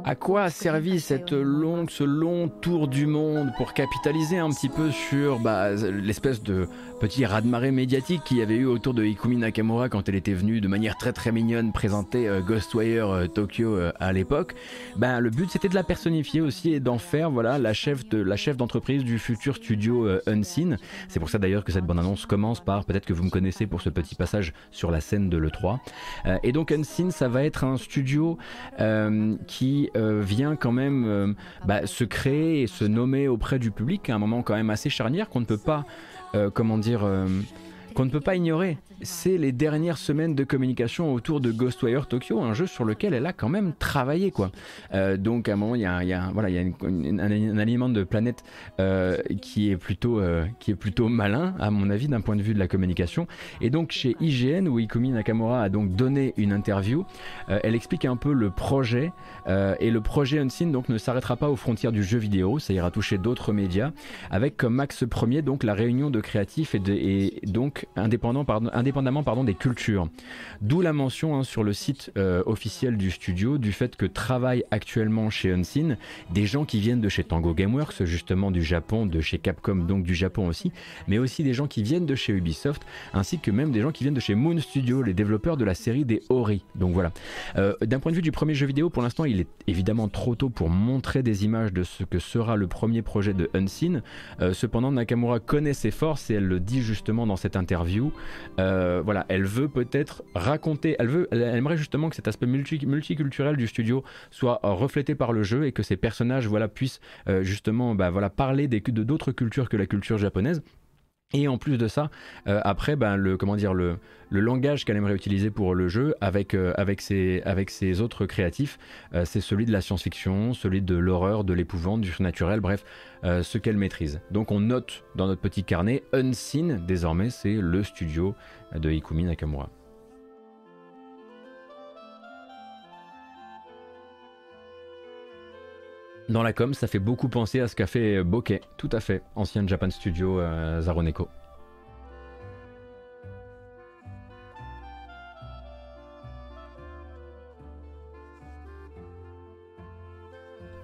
à quoi a servi cette longue, ce long tour du monde pour capitaliser un petit peu sur bah, l'espèce de petit raz-de-marée médiatique qu'il y avait eu autour de Ikumi Nakamura quand elle était venue de manière très très mignonne présenter euh, Ghostwire euh, Tokyo euh, à l'époque, ben, le but c'était de la personnifier aussi et d'en faire voilà, la chef de la chef d'entreprise du futur studio Unseen. C'est pour ça d'ailleurs que cette bande-annonce commence par peut-être que vous me connaissez pour ce petit passage sur la scène de l'E3. et donc Unseen, ça va être un studio qui vient quand même bah, se créer et se nommer auprès du public à un moment quand même assez charnière qu'on ne peut pas comment dire, euh, qu'on ne peut pas ignorer c'est les dernières semaines de communication autour de Ghostwire Tokyo, un jeu sur lequel elle a quand même travaillé. Quoi. Euh, donc à un moment, il y a, voilà, y a un, alignement de planète euh, qui, est plutôt, euh, qui est plutôt malin, à mon avis, d'un point de vue de la communication. Et donc chez IGN, où Ikumi Nakamura a donc donné une interview, elle explique un peu le projet. et le projet Unseen donc, ne s'arrêtera pas aux frontières du jeu vidéo, ça ira toucher d'autres médias, avec comme axe premier donc, la réunion de créatifs et, donc indépendants indépendamment pardon, des cultures. D'où la mention hein, sur le site euh, officiel du studio du fait que travaillent actuellement chez Unseen des gens qui viennent de chez Tango Gameworks, justement du Japon, de chez Capcom, donc du Japon aussi, mais aussi des gens qui viennent de chez Ubisoft, ainsi que même des gens qui viennent de chez Moon Studio, les développeurs de la série des Ori. Donc voilà. Euh, d'un point de vue du premier jeu vidéo, pour l'instant, il est évidemment trop tôt pour montrer des images de ce que sera le premier projet de Unseen. Euh, cependant, Nakamura connaît ses forces et elle le dit justement dans cette interview. Voilà, elle veut peut-être raconter, elle veut, elle aimerait justement que cet aspect multiculturel du studio soit euh, reflété par le jeu et que ces personnages, voilà, puissent euh, justement, bah, voilà, parler de d'autres cultures que la culture japonaise. Et en plus de ça, après, ben, le, comment dire, le, langage qu'elle aimerait utiliser pour le jeu avec, ses, autres créatifs, c'est celui de la science-fiction, celui de l'horreur, de l'épouvante, du surnaturel, bref, euh, ce qu'elle maîtrise. Donc on note dans notre petit carnet Unseen, désormais c'est le studio de Ikumi Nakamura. Dans la com, ça fait beaucoup penser à ce qu'a fait Bokeh, tout à fait, ancien Japan Studio euh, Zaroneko.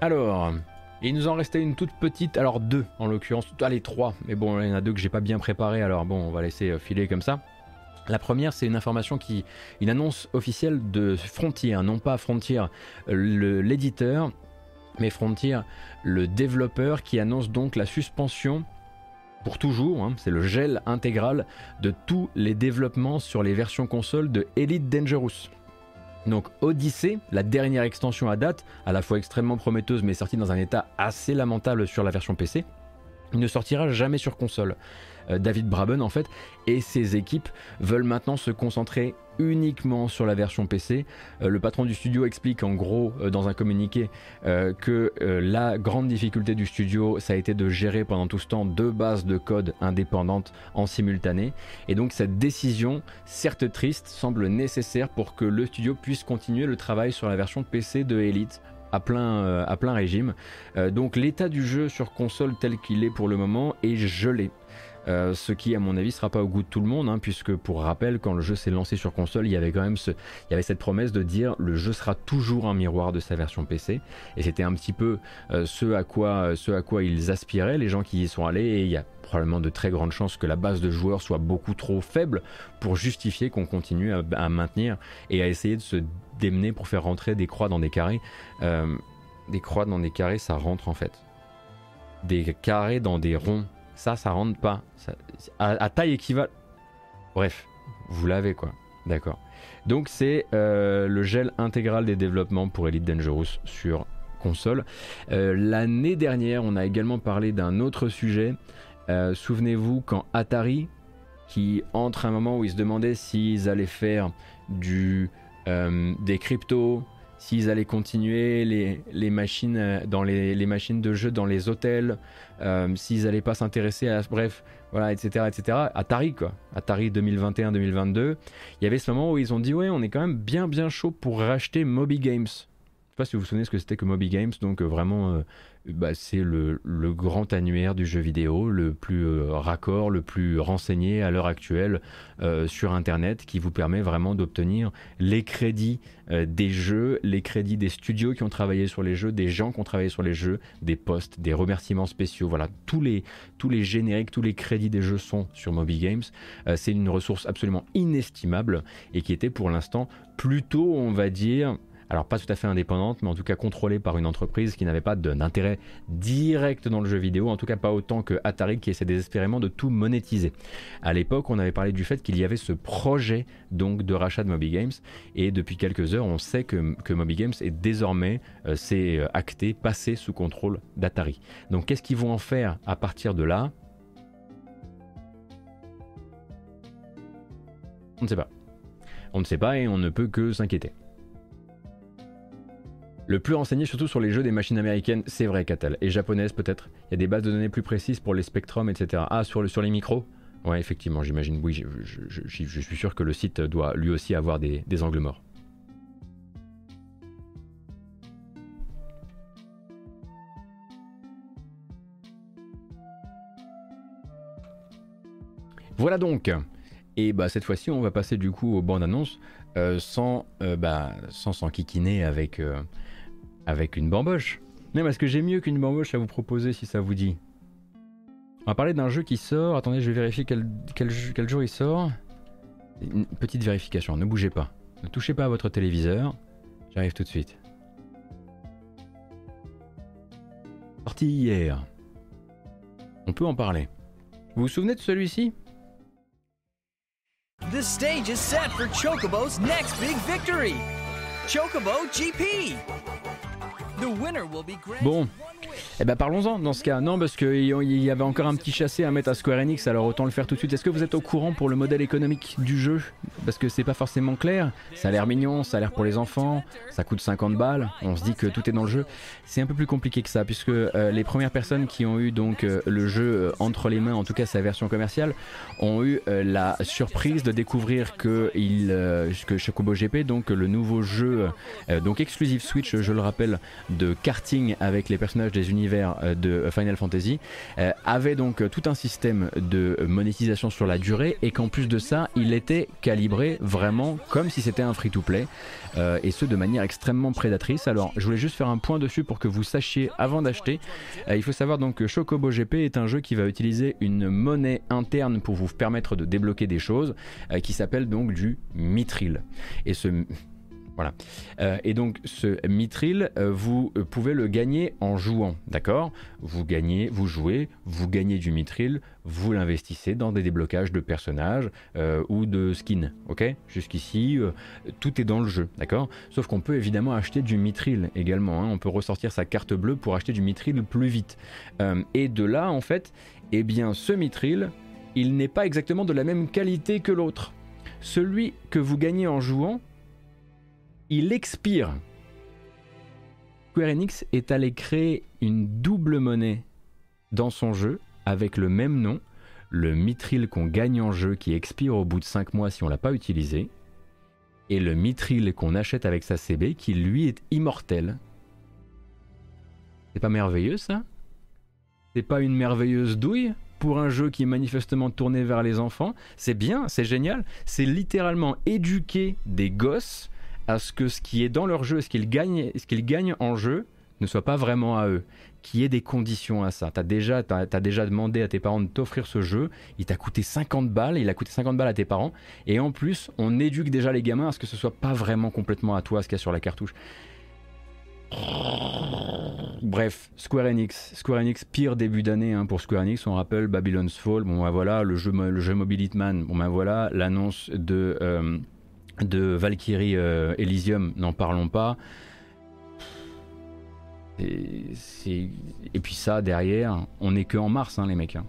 Alors, il nous en restait une toute petite, alors deux en l'occurrence, allez trois, mais bon, il y en a deux que j'ai pas bien préparé, alors bon, on va laisser euh, filer comme ça. La première, c'est une information qui, une annonce officielle de Frontier, hein, non pas Frontier l'éditeur, mais Frontier le développeur, qui annonce donc la suspension pour toujours, hein, c'est le gel intégral de tous les développements sur les versions consoles de Elite Dangerous. Donc Odyssey, la dernière extension à date, à la fois extrêmement prometteuse mais sortie dans un état assez lamentable sur la version PC, Il ne sortira jamais sur console. Euh, David Braben en fait et ses équipes veulent maintenant se concentrer uniquement sur la version PC. Euh, le patron du studio explique en gros euh, dans un communiqué que la grande difficulté du studio ça a été de gérer pendant tout ce temps deux bases de code indépendantes en simultané et donc cette décision certes triste semble nécessaire pour que le studio puisse continuer le travail sur la version PC de Elite à plein, à plein régime. donc l'état du jeu sur console tel qu'il est pour le moment est gelé. Euh, ce qui à mon avis sera pas au goût de tout le monde, hein, puisque pour rappel, quand le jeu s'est lancé sur console, il y avait quand même ce, il y avait cette promesse de dire le jeu sera toujours un miroir de sa version PC, et c'était un petit peu euh, ce à quoi, ce à quoi ils aspiraient, les gens qui y sont allés, et il y a probablement de très grandes chances que la base de joueurs soit beaucoup trop faible pour justifier qu'on continue à, maintenir et à essayer de se démener pour faire rentrer des croix dans des carrés. Euh, des croix dans des carrés, ça rentre en fait. Des carrés dans des ronds, ça, ça rentre pas. à, taille équivalente. Bref, vous l'avez quoi. D'accord. Donc c'est euh, le gel intégral des développements pour Elite Dangerous sur console. Euh, l'année dernière, on a également parlé d'un autre sujet. Souvenez-vous quand Atari, qui entre un moment où ils se demandaient s'ils allaient faire du, des cryptos, s'ils allaient continuer les, machines euh, dans les, machines de jeu dans les hôtels, euh, s'ils n'allaient pas s'intéresser à bref, voilà, etc., etc. Atari quoi, Atari 2021-2022. Il y avait ce moment où ils ont dit ouais, on est quand même bien bien chaud pour racheter Moby Games. Je sais pas si vous vous souvenez ce que c'était que Moby Games, donc euh, vraiment bah, c'est le, grand annuaire du jeu vidéo, le plus euh, raccord, le plus renseigné à l'heure actuelle euh, sur Internet, qui vous permet vraiment d'obtenir les crédits euh, des jeux, les crédits des studios qui ont travaillé sur les jeux, des gens qui ont travaillé sur les jeux, des posts, des remerciements spéciaux. Voilà, tous les, tous les génériques, tous les crédits des jeux sont sur Moby Games. c'est une ressource absolument inestimable et qui était pour l'instant plutôt, on va dire, alors pas tout à fait indépendante, mais en tout cas contrôlée par une entreprise qui n'avait pas d'intérêt direct dans le jeu vidéo, en tout cas pas autant que Atari qui essaie désespérément de tout monétiser. À l'époque, on avait parlé du fait qu'il y avait ce projet donc de rachat de Moby Games, et depuis quelques heures, on sait que, que Moby Games est désormais, euh, c'est euh, acté, passé sous contrôle d'Atari. Donc qu'est-ce qu'ils vont en faire à partir de là? On ne sait pas. On ne sait pas et on ne peut que s'inquiéter. Le plus renseigné surtout sur les jeux des machines américaines, c'est vrai Catal, et japonaises peut-être. Il y a des bases de données plus précises pour les spectrums, etc. Ah, sur, le, sur les micros? Ouais, effectivement, j'imagine, oui, je, suis sûr que le site doit lui aussi avoir des, angles morts. Voilà donc. Et bah cette fois-ci, on va passer du coup aux bandes annonces euh, sans euh, bah, sans s'enquiquiner avec euh, avec une bamboche. Mais parce que j'ai mieux qu'une bamboche à vous proposer si ça vous dit. On va parler d'un jeu qui sort. Attendez, je vais vérifier quel, quel, quel jour il sort. Une petite vérification, ne bougez pas. Ne touchez pas à votre téléviseur. J'arrive tout de suite. Sorti hier. On peut en parler. Vous vous souvenez de celui-ci? The stage is set for Chocobo's next big victory. Chocobo GP. The winner will be Grant. Eh ben parlons-en dans ce cas. Non, parce qu'il y avait encore un petit chassé à mettre à Square Enix, alors autant le faire tout de suite. Est-ce que vous êtes au courant pour le modèle économique du jeu? Parce que c'est pas forcément clair. Ça a l'air mignon, ça a l'air pour les enfants, ça coûte 50 balles, on se dit que tout est dans le jeu. C'est un peu plus compliqué que ça, puisque euh, les premières personnes qui ont eu donc euh, le jeu euh, entre les mains, en tout cas sa version commerciale, ont eu la surprise de découvrir que, il, que GP, donc le nouveau jeu, donc exclusif Switch, je le rappelle, de karting avec les personnages des univers euh, de Final Fantasy, euh, avait donc tout un système de monétisation sur la durée et qu'en plus de ça, il était calibré vraiment comme si c'était un free-to-play euh, et ce de manière extrêmement prédatrice. Alors, je voulais juste faire un point dessus pour que vous sachiez avant d'acheter. il faut savoir donc que Chocobo GP est un jeu qui va utiliser une monnaie interne pour vous permettre de débloquer des choses qui s'appelle donc du Mithril. Et ce Voilà. Euh, et donc ce mithril, euh, vous euh, pouvez le gagner en jouant, d'accord? Vous gagnez, vous jouez, vous gagnez du mithril, vous l'investissez dans des déblocages de personnages ou de skins, ok? Jusqu'ici, tout est dans le jeu, d'accord? Sauf qu'on peut évidemment acheter du mithril également. Hein. On peut ressortir sa carte bleue pour acheter du mithril plus vite. et de là, en fait, eh bien, ce mithril, il n'est pas exactement de la même qualité que l'autre. Celui que vous gagnez en jouant, il expire. Square Enix est allé créer une double monnaie dans son jeu avec le même nom, le mithril qu'on gagne en jeu qui expire au bout de 5 mois si on l'a pas utilisé, et le mithril qu'on achète avec sa CB qui lui est immortel. C'est pas merveilleux ça? C'est pas une merveilleuse douille pour un jeu qui est manifestement tourné vers les enfants? C'est bien, c'est génial, c'est littéralement éduquer des gosses à ce que ce qui est dans leur jeu, ce qu'ils gagnent, ce qu'ils gagnent en jeu, ne soit pas vraiment à eux, qu'il y ait des conditions à ça. Tu as déjà, as, déjà demandé à tes parents de t'offrir ce jeu, il t'a coûté 50 balles, il a coûté 50 balles à tes parents, et en plus, on éduque déjà les gamins à ce que ce soit pas vraiment complètement à toi ce qu'il y a sur la cartouche. Bref, Square Enix. Square Enix, pire début d'année hein, pour Square Enix. On rappelle Babylon's Fall. Bon, ben voilà, le jeu, le jeu Mobile Hitman. Bon, ben voilà, l'annonce de. Euh, de Valkyrie euh, Elysium, n'en parlons pas. Et, puis ça, derrière, on n'est que en mars, hein, les mecs. Hein.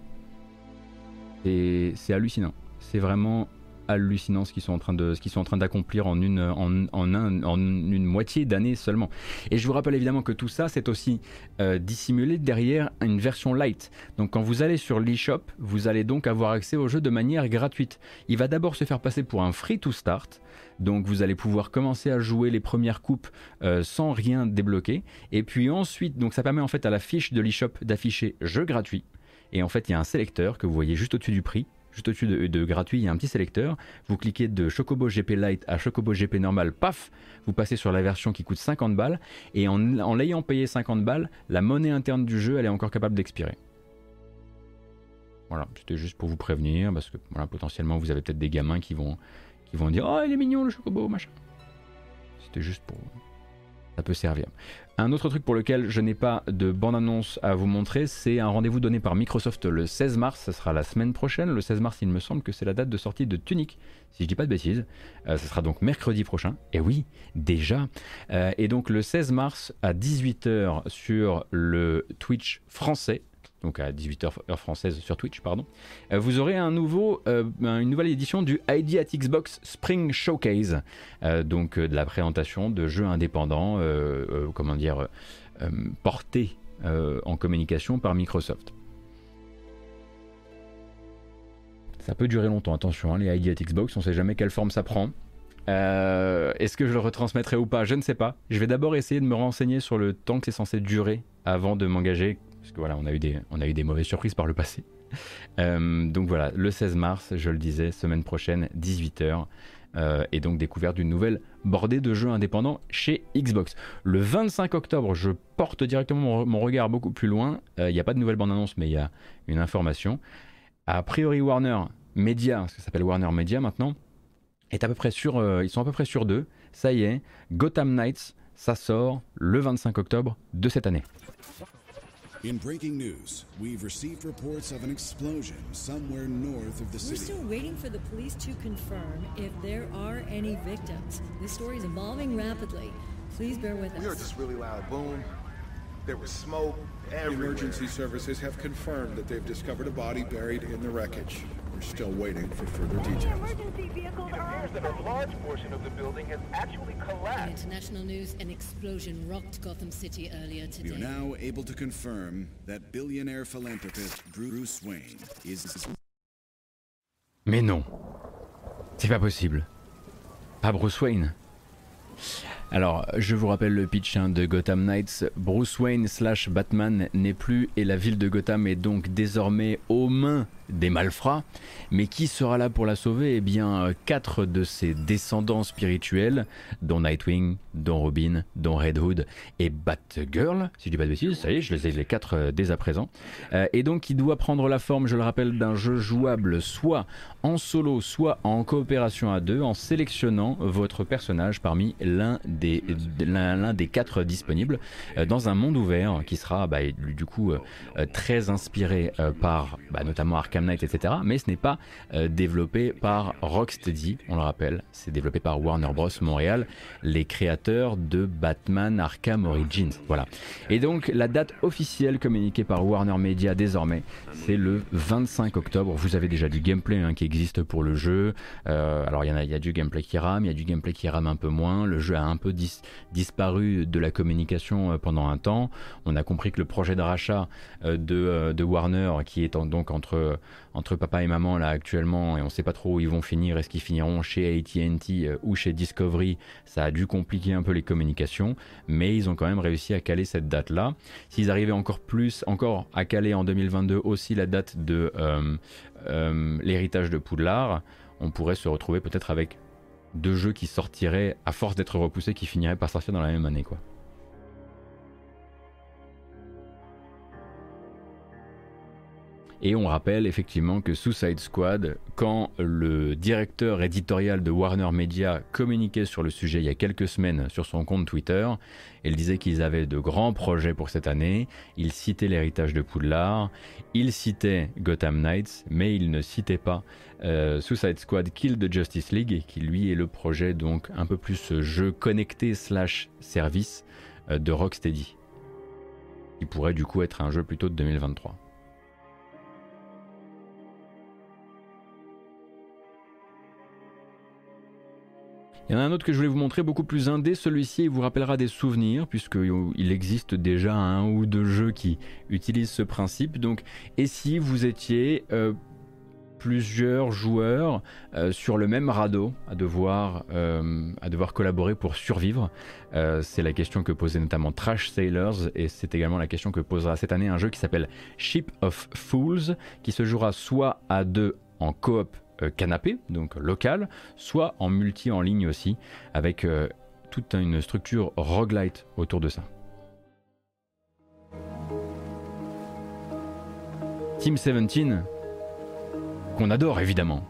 C'est hallucinant. C'est vraiment hallucinant ce qu'ils sont en train de ce sont en train d'accomplir en une en, en une moitié d'année seulement. Et je vous rappelle évidemment que tout ça c'est aussi euh, dissimulé derrière une version light. Donc quand vous allez sur l'eShop, vous allez donc avoir accès au jeu de manière gratuite. Il va d'abord se faire passer pour un free to start. Donc vous allez pouvoir commencer à jouer les premières coupes euh, sans rien débloquer. Et puis ensuite, donc ça permet en fait à la fiche de l'eShop d'afficher jeu gratuit. Et en fait, il y a un sélecteur que vous voyez juste au-dessus du prix juste au-dessus de, gratuit, il y a un petit sélecteur. Vous cliquez de Chocobo GP Lite à Chocobo GP normal, paf, vous passez sur la version qui coûte 50 balles. Et en, l'ayant payé 50 balles, la monnaie interne du jeu, elle est encore capable d'expirer. Voilà, c'était juste pour vous prévenir, parce que potentiellement vous avez peut-être des gamins qui vont, qui vont dire Oh, il est mignon le chocobo, machin. C'était juste pour. Ça peut servir. Un autre truc pour lequel je n'ai pas de bande-annonce à vous montrer, c'est un rendez-vous donné par Microsoft le 16 mars, ce sera la semaine prochaine. Le 16 mars, il me semble que c'est la date de sortie de Tunic, si je dis pas de bêtises. Euh, ce sera donc mercredi prochain. Et oui, déjà. Euh, et donc le 16 mars à 18h sur le Twitch français, donc à 18h heure française sur Twitch, pardon, euh, vous aurez euh, une nouvelle édition du ID at Xbox Spring Showcase, euh, donc de la présentation de jeux indépendants, comment dire, portés en communication par Microsoft. Ça peut durer longtemps, attention, hein, les ID at Xbox, on sait jamais quelle forme ça prend. Est-ce que je le retransmettrai ou pas? Je ne sais pas. Je vais d'abord essayer de me renseigner sur le temps que c'est censé durer avant de m'engager parce que voilà, on a eu des, on a eu des mauvaises surprises par le passé. Euh, donc voilà, le 16 mars, je le disais, semaine prochaine, 18h. Euh, et donc découverte d'une nouvelle bordée de jeux indépendants chez Xbox. Le 25 octobre, je porte directement mon, regard beaucoup plus loin. Euh, il n'y a pas de nouvelle bande-annonce, mais il y a une information. A priori, Warner Media, ce que s'appelle Warner Media maintenant, est à peu près sur, ils sont à peu près sur deux. Ça y est, Gotham Knights, ça sort le 25 octobre de cette année. In breaking news, we've received reports of an explosion somewhere north of the city. We're still waiting for the police to confirm if there are any victims. This story is evolving rapidly. Please bear with us. We heard this really loud boom. There was smoke everywhere. Emergency services have confirmed that they've discovered a body buried in the wreckage. We're still waiting for further details. It appears that a large portion of the building has actually collapsed. In international news, an explosion rocked Gotham City earlier today. We are now able to confirm that billionaire philanthropist Bruce Wayne is... Mais non. C'est pas possible. Pas Bruce Wayne. Alors, je vous rappelle le pitch hein, de Gotham Knights. Bruce Wayne slash Batman n'est plus et la ville de Gotham est donc désormais aux mains des malfrats. Mais qui sera là pour la sauver? Eh bien, quatre de ses descendants spirituels, dont Nightwing, dont Robin, dont Red Hood et Batgirl, si je dis pas de bêtises, ça y est, je les ai les quatre euh, dès à présent. Euh, et donc, il doit prendre la forme, je le rappelle, d'un jeu jouable soit en solo, soit en coopération à deux, en sélectionnant votre personnage parmi l'un des, l'un, des quatre disponibles euh, dans un monde ouvert qui sera bah, du coup très inspiré par bah, notamment Arkham Knight, etc. Mais ce n'est pas développé par Rocksteady, on le rappelle, c'est développé par Warner Bros. Montréal, les créateurs de Batman Arkham Origins. Voilà. Et donc la date officielle communiquée par Warner Media désormais, c'est le 25 octobre. Vous avez déjà du gameplay hein, qui existe pour le jeu. Euh, alors il y a du gameplay qui rame, il y a du gameplay qui rame un peu moins. Le jeu a un peu disparu de la communication euh, pendant un temps. On a compris que le projet de rachat euh, de, de, Warner, qui est donc entre, entre papa et maman là actuellement, et on ne sait pas trop où ils vont finir, est-ce qu'ils finiront chez AT&T ou chez Discovery, ça a dû compliquer un peu les communications, mais ils ont quand même réussi à caler cette date-là. S'ils arrivaient encore plus, encore à caler en 2022 aussi la date de euh, euh, l'héritage de Poudlard, on pourrait se retrouver peut-être avec deux jeux qui sortiraient, à force d'être repoussés, qui finiraient par sortir dans la même année, quoi. Et on rappelle effectivement que Suicide Squad, quand le directeur éditorial de Warner Media communiquait sur le sujet il y a quelques semaines sur son compte Twitter, il disait qu'ils avaient de grands projets pour cette année, il citait l'héritage de Poudlard, il citait Gotham Knights, mais il ne citait pas euh, Suicide Squad Kill the Justice League, qui lui est le projet donc un peu plus jeu connecté slash service euh, de Rocksteady, qui pourrait du coup être un jeu plutôt de 2023. Il y en a un autre que je voulais vous montrer, beaucoup plus indé. Celui-ci vous rappellera des souvenirs, puisqu'il existe déjà un ou deux jeux qui utilisent ce principe. Donc, et si vous étiez euh, plusieurs joueurs euh, sur le même radeau à devoir, euh, à devoir collaborer pour survivre C'est la question que posait notamment Trash Sailors, et c'est également la question que posera cette année un jeu qui s'appelle Ship of Fools, qui se jouera soit à deux en coop euh, canapé, donc local, soit en multi en ligne aussi, avec euh, toute une structure roguelite autour de ça. Team 17, qu'on adore évidemment.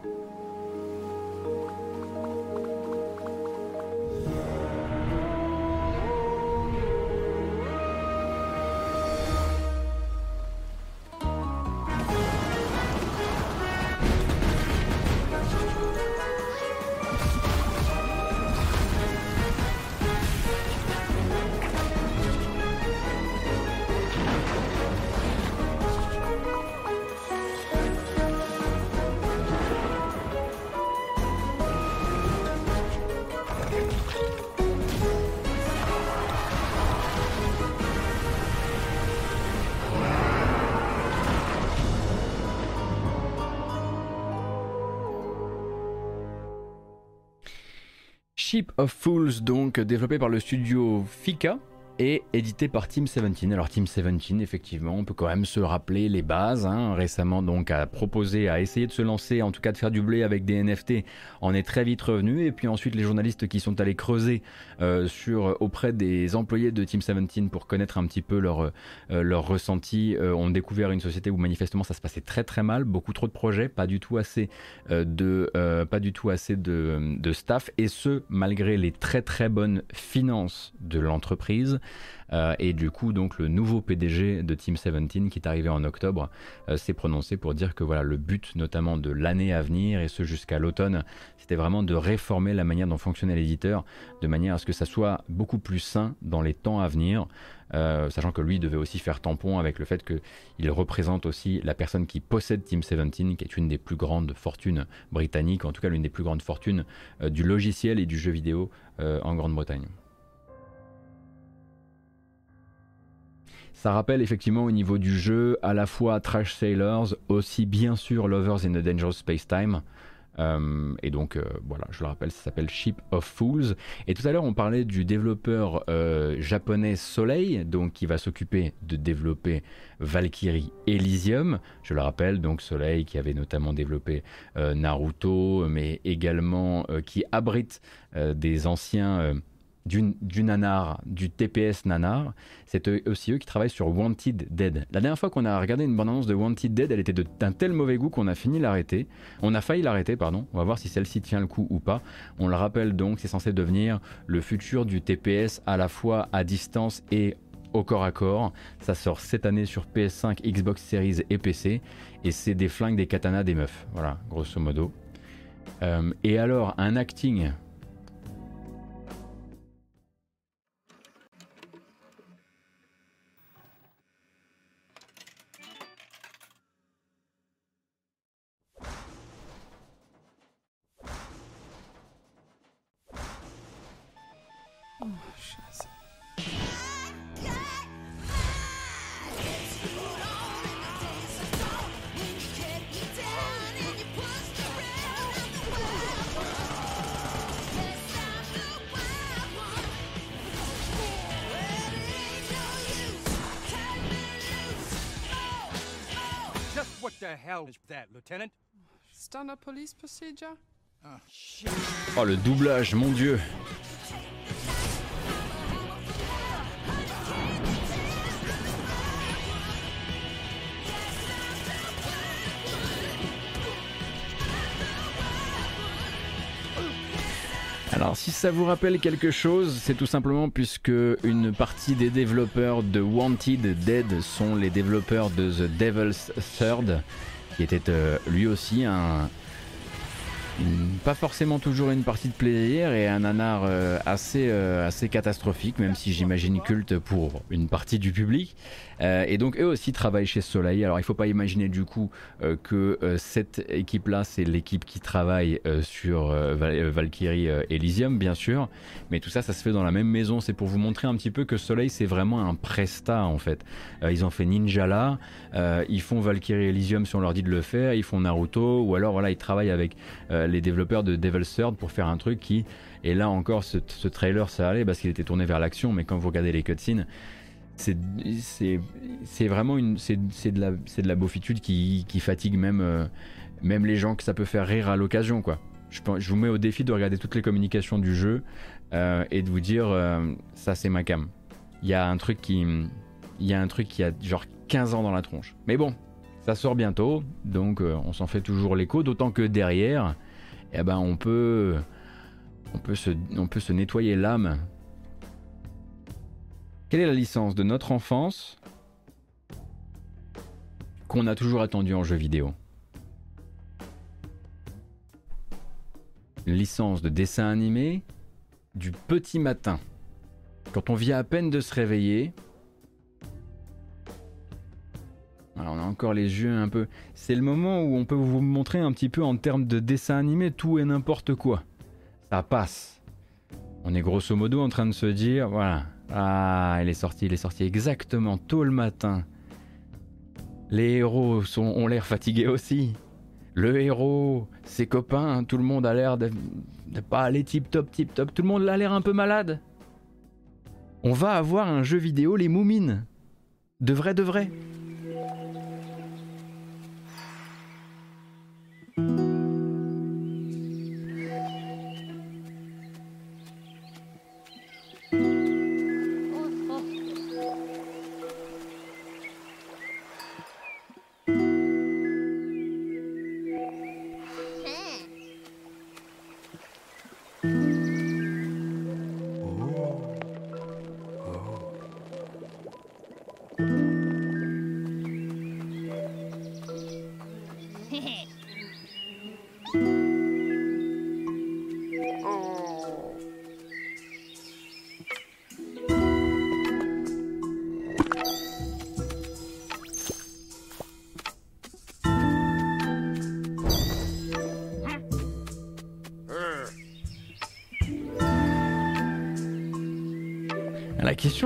Of Fools, donc développé par le studio Fika, et édité par Team 17. Alors Team 17, effectivement, on peut quand même se rappeler les bases. Hein. Récemment, donc, a proposé, a essayé de se lancer, en tout cas de faire du blé avec des NFT, en est très vite revenu. Et puis ensuite, les journalistes qui sont allés creuser euh, auprès des employés de Team 17 pour connaître un petit peu leur, euh, leur ressenti, euh, ont découvert une société où manifestement ça se passait très très mal, beaucoup trop de projets, pas du tout assez de, pas du tout assez de staff, et ce malgré les très très bonnes finances de l'entreprise. Euh, et du coup, donc, le nouveau PDG de Team 17, qui est arrivé en octobre, euh, s'est prononcé pour dire que voilà, le but, notamment de l'année à venir, et ce jusqu'à l'automne, c'était vraiment de réformer la manière dont fonctionnait l'éditeur, de manière à ce que ça soit beaucoup plus sain dans les temps à venir. Euh, sachant que lui devait aussi faire tampon avec le fait qu'il représente aussi la personne qui possède Team 17, qui est une des plus grandes fortunes britanniques, en tout cas l'une des plus grandes fortunes du logiciel et du jeu vidéo en Grande-Bretagne. Ça rappelle effectivement au niveau du jeu à la fois Trash Sailors, aussi bien sûr Lovers in a Dangerous Space Time. Euh, et donc voilà, je le rappelle, ça s'appelle Ship of Fools. Et tout à l'heure, on parlait du développeur japonais Soleil, donc qui va s'occuper de développer Valkyrie Elysium. Je le rappelle, donc Soleil qui avait notamment développé Naruto, mais également qui abrite des anciens du, nanar, du TPS nanar, c'est aussi qui travaillent sur Wanted Dead. La dernière fois qu'on a regardé une bande-annonce de Wanted Dead, elle était d'un tel mauvais goût qu'on a fini l'arrêter. On a failli l'arrêter, pardon. On va voir si celle-ci tient le coup ou pas. On le rappelle donc, c'est censé devenir le futur du TPS à la fois à distance et au corps à corps. Ça sort cette année sur PS5, Xbox Series et PC. Et c'est des flingues, des katanas, des meufs. Voilà, grosso modo. Euh, et alors, un acting Oh le doublage, mon dieu. Alors si ça vous rappelle quelque chose, c'est tout simplement puisque une partie des développeurs de Wanted Dead sont les développeurs de The Devil's Third, qui était euh, lui aussi un, pas forcément toujours une partie de plaisir et un nanar euh, assez, euh, assez catastrophique, même si j'imagine culte pour une partie du public. Euh, et donc eux aussi travaillent chez Soleil. Alors il ne faut pas imaginer du coup que cette équipe-là, c'est l'équipe qui travaille sur Valkyrie Elysium, bien sûr. Mais tout ça, ça se fait dans la même maison. C'est pour vous montrer un petit peu que Soleil, c'est vraiment un presta en fait. ils ont fait Ninjala, ils font Valkyrie Elysium si on leur dit de le faire, ils font Naruto, ou alors voilà, ils travaillent avec les développeurs de Devil's Third pour faire un truc qui, et là encore, ce, trailer ça allait parce qu'il était tourné vers l'action, mais quand vous regardez les cutscenes, c'est vraiment une c'est de la c'est de la beaufitude qui, qui fatigue même euh, même les gens que ça peut faire rire à l'occasion quoi. Je, je, vous mets au défi de regarder toutes les communications du jeu euh, et de vous dire euh, ça c'est ma cam. Il y a un truc qui il y a un truc qui a genre 15 ans dans la tronche. Mais bon, ça sort bientôt, donc on s'en fait toujours l'écho, d'autant que derrière, eh ben on peut, on peut, se, on peut se nettoyer l'âme. Quelle est la licence de notre enfance qu'on a toujours attendu en jeu vidéo? Une licence de dessin animé du petit matin. Quand on vient à peine de se réveiller, encore les yeux un peu. C'est le moment où on peut vous montrer un petit peu en termes de dessin animé tout et n'importe quoi. Ça passe. On est grosso modo en train de se dire, voilà, ah, il est sorti, il est sorti exactement tôt le matin. Les héros sont, ont l'air fatigués aussi. Le héros, ses copains, tout le monde a l'air de, de pas aller tip top, tip top. Tout le monde a l'air un peu malade. On va avoir un jeu vidéo, les Moumines. De vrai, de vrai.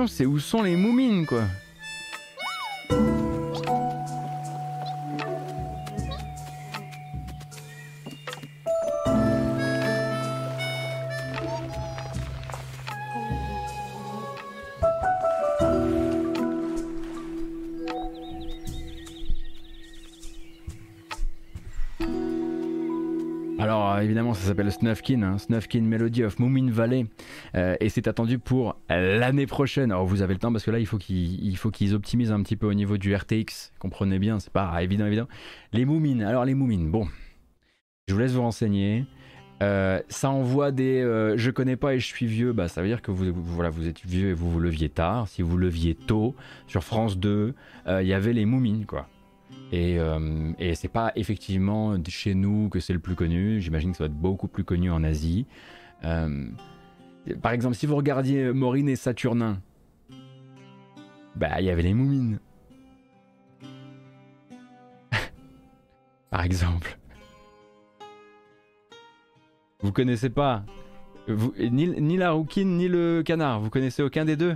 c'est où sont les moumines, quoi Alors évidemment ça s'appelle Snufkin, hein, Snufkin Melody of Moomin Valley euh, et c'est attendu pour l'année prochaine. Alors vous avez le temps parce que là, il faut qu'ils optimisent un petit peu au niveau du RTX. Comprenez bien, c'est pas évident, évident. Les Moumines. Alors les Moumines. Bon, je vous laisse vous renseigner. Euh, ça envoie des euh, je connais pas et je suis vieux, bah ça veut dire que vous, voilà, vous êtes vieux et vous vous leviez tard. Si vous leviez tôt, sur France 2, il y avait les Moumines quoi. Et, euh, et c'est pas effectivement chez nous que c'est le plus connu. J'imagine que ça va être beaucoup plus connu en Asie. Par exemple, si vous regardiez Maureen et Saturnin, bah il y avait les Moumines. par exemple. Vous connaissez pas ni, la rouquine ni le canard. Vous connaissez aucun des deux?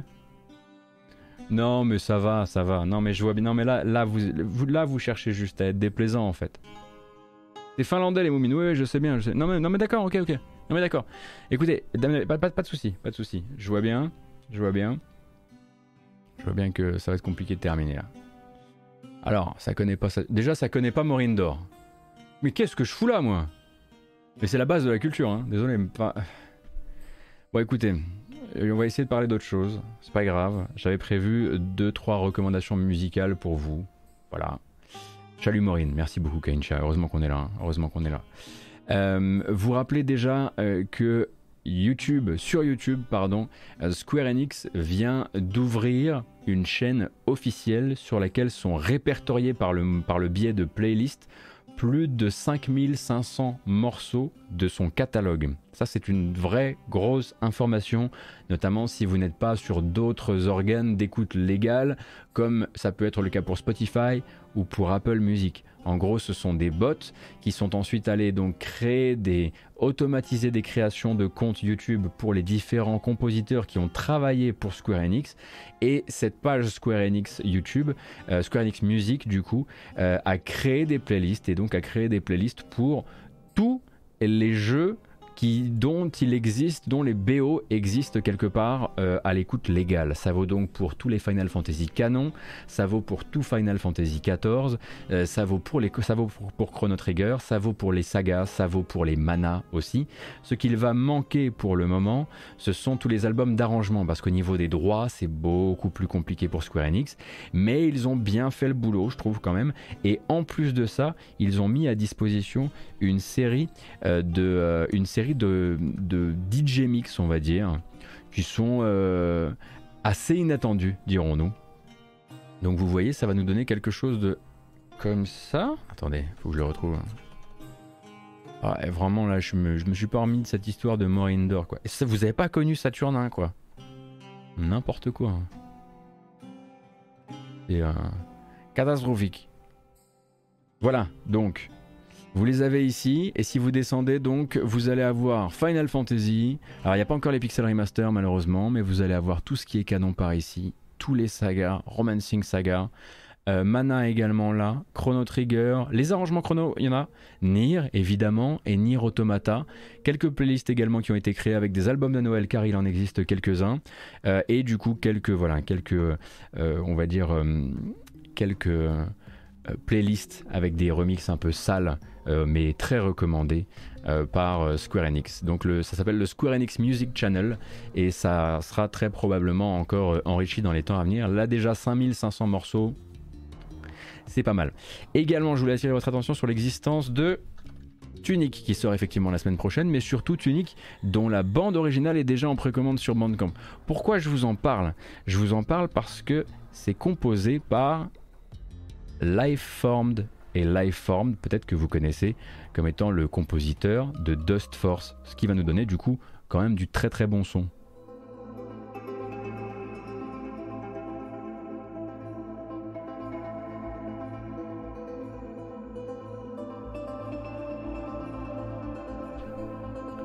Non, mais ça va, ça va. Non, mais je vois bien. Non, mais là, là, vous, là, vous cherchez juste à être déplaisant en fait. C'est finlandais les moumines. Oui, je sais bien. Non, mais d'accord, ok, ok. Non, mais d'accord. Écoutez, pas, de souci, pas de souci. Je vois bien, je vois bien. Je vois bien que ça va être compliqué de terminer là. Alors, ça connaît pas ça. Déjà, ça connaît pas Maureen d'or. Mais qu'est-ce que je fous là, moi? Mais c'est la base de la culture, hein. Désolé, pas. Bon, écoutez, on va essayer de parler d'autre chose. C'est pas grave. J'avais prévu 2-3 recommandations musicales pour vous. Voilà. Salut Maureen, merci beaucoup Kaincha. Heureusement qu'on est là. Hein. Heureusement qu'on est là. Euh, vous rappelez déjà euh, que YouTube, sur YouTube, pardon, euh, Square Enix vient d'ouvrir une chaîne officielle sur laquelle sont répertoriés par le, par le biais de playlists plus de 5500 morceaux de son catalogue. Ça, c'est une vraie grosse information, notamment si vous n'êtes pas sur d'autres organes d'écoute légales, comme ça peut être le cas pour Spotify ou pour Apple Music. En gros, ce sont des bots qui sont ensuite allés donc créer des automatiser des créations de comptes YouTube pour les différents compositeurs qui ont travaillé pour Square Enix. Et cette page Square Enix YouTube, euh, Square Enix Music du coup, euh, a créé des playlists et donc a créé des playlists pour tous les jeux dont il existe, dont les BO existent quelque part euh, à l'écoute légale. Ça vaut donc pour tous les Final Fantasy canon, ça vaut pour tout Final Fantasy XIV, euh, ça vaut pour les, ça vaut pour, Chrono Trigger, ça vaut pour les sagas, ça vaut pour les mana aussi. Ce qu'il va manquer pour le moment, ce sont tous les albums d'arrangement, parce qu'au niveau des droits, c'est beaucoup plus compliqué pour Square Enix, mais ils ont bien fait le boulot, je trouve quand même. Et en plus de ça, ils ont mis à disposition une série euh, de, une série de, DJ mix, on va dire, qui sont euh, assez inattendus, dirons-nous. Donc vous voyez, ça va nous donner quelque chose de comme ça. Attendez, faut que je le retrouve. Ah, vraiment là, je me, je me suis pas remis de cette histoire de Morinder quoi. Et ça, vous avez pas connu Saturnin quoi. N'importe quoi. Et euh, catastrophique. Voilà, donc vous les avez ici, et si vous descendez, donc, vous allez avoir Final Fantasy. Alors, il n'y a pas encore les Pixel Remaster, malheureusement, mais vous allez avoir tout ce qui est canon par ici. Tous les sagas, Romancing Saga. Euh, Mana également là, Chrono Trigger, les arrangements chrono, il y en a, Nier évidemment, et Nier Automata, quelques playlists également qui ont été créées avec des albums de Noël car il en existe quelques-uns, euh, et du coup quelques, voilà, quelques, euh, on va dire, quelques playlists avec des remixes un peu sales euh, mais très recommandé euh, par euh, Square Enix. Donc ça s'appelle le Square Enix Music Channel et ça sera très probablement encore enrichi dans les temps à venir. Là déjà 5500 morceaux, c'est pas mal. Également, je voulais attirer votre attention sur l'existence de Tunic qui sort effectivement la semaine prochaine, mais surtout Tunic dont la bande originale est déjà en précommande sur Bandcamp. Pourquoi je vous en parle? Je vous en parle parce que c'est composé par Lifeformed et Lifeformed, peut-être que vous connaissez comme étant le compositeur de Dust Force, ce qui va nous donner du coup quand même du très très bon son.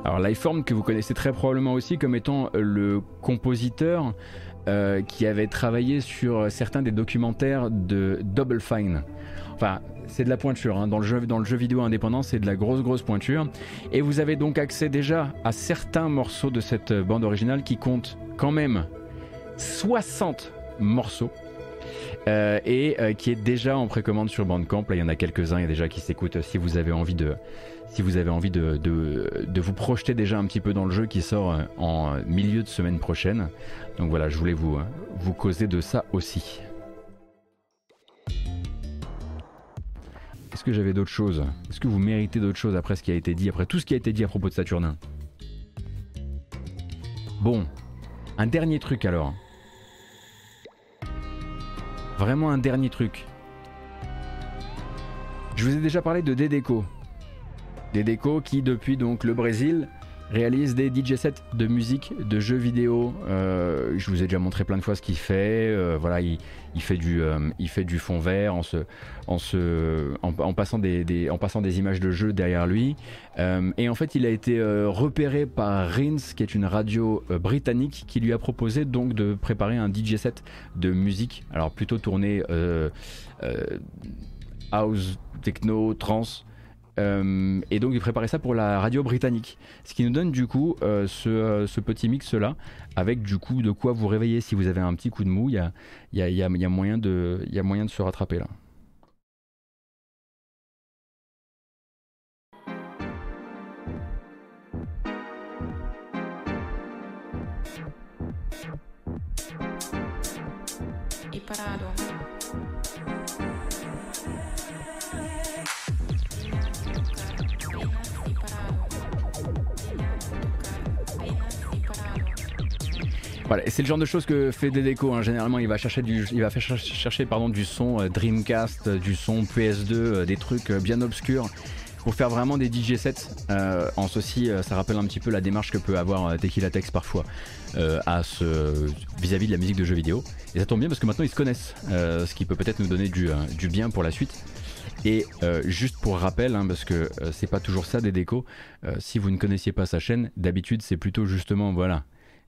Alors Lifeform que vous connaissez très probablement aussi comme étant le compositeur euh, qui avait travaillé sur certains des documentaires de Double Fine. Enfin, c'est de la pointure. Hein. Dans, le jeu, vidéo indépendant, c'est de la grosse, grosse pointure. Et vous avez donc accès déjà à certains morceaux de cette bande originale qui compte quand même 60 morceaux. et qui est déjà en précommande sur Bandcamp. Là, il y en a quelques-uns, il y a déjà qui s'écoutent. Si vous avez envie de, si vous avez envie de, vous projeter déjà un petit peu dans le jeu qui sort en milieu de semaine prochaine. Donc voilà, je voulais vous, vous causer de ça aussi. Est-ce que j'avais d'autres choses? Est-ce que vous méritez d'autres choses après ce qui a été dit, après tout ce qui a été dit à propos de Saturnin? Bon, un dernier truc alors. Vraiment un dernier truc. Je vous ai déjà parlé de Dedeco. Dedeco qui depuis donc le Brésil réalise des DJ sets de musique, de jeux vidéo. Euh, je vous ai déjà montré plein de fois ce qu'il fait. Euh, voilà, il, fait du, euh, il fait du fond vert en, se, en, se, en, passant des, en passant des images de jeux derrière lui. et en fait, il a été repéré par Rins, qui est une radio britannique, qui lui a proposé donc de préparer un DJ set de musique. Alors plutôt tourné house, techno, trance. Euh, et donc il préparait ça pour la radio britannique. Ce qui nous donne du coup euh, euh, ce, petit mix là, avec du coup de quoi vous réveiller si vous avez un petit coup de mou, il y a, y, a, y, a, y a, moyen de, y a moyen de se rattraper là. Voilà, c'est le genre de choses que fait Dedeco. Hein. Généralement, il va chercher du, il va chercher pardon, du son euh, Dreamcast, euh, du son PS2, euh, des trucs bien obscurs pour faire vraiment des DJ sets. en ceci, ça rappelle un petit peu la démarche que peut avoir Tequila Tex parfois vis-à-vis de la musique de jeux vidéo. Et ça tombe bien parce que maintenant ils se connaissent, ce qui peut peut-être nous donner du, du, bien pour la suite. Et juste pour rappel, hein, parce que c'est pas toujours ça des décos, si vous ne connaissiez pas sa chaîne, d'habitude c'est plutôt justement voilà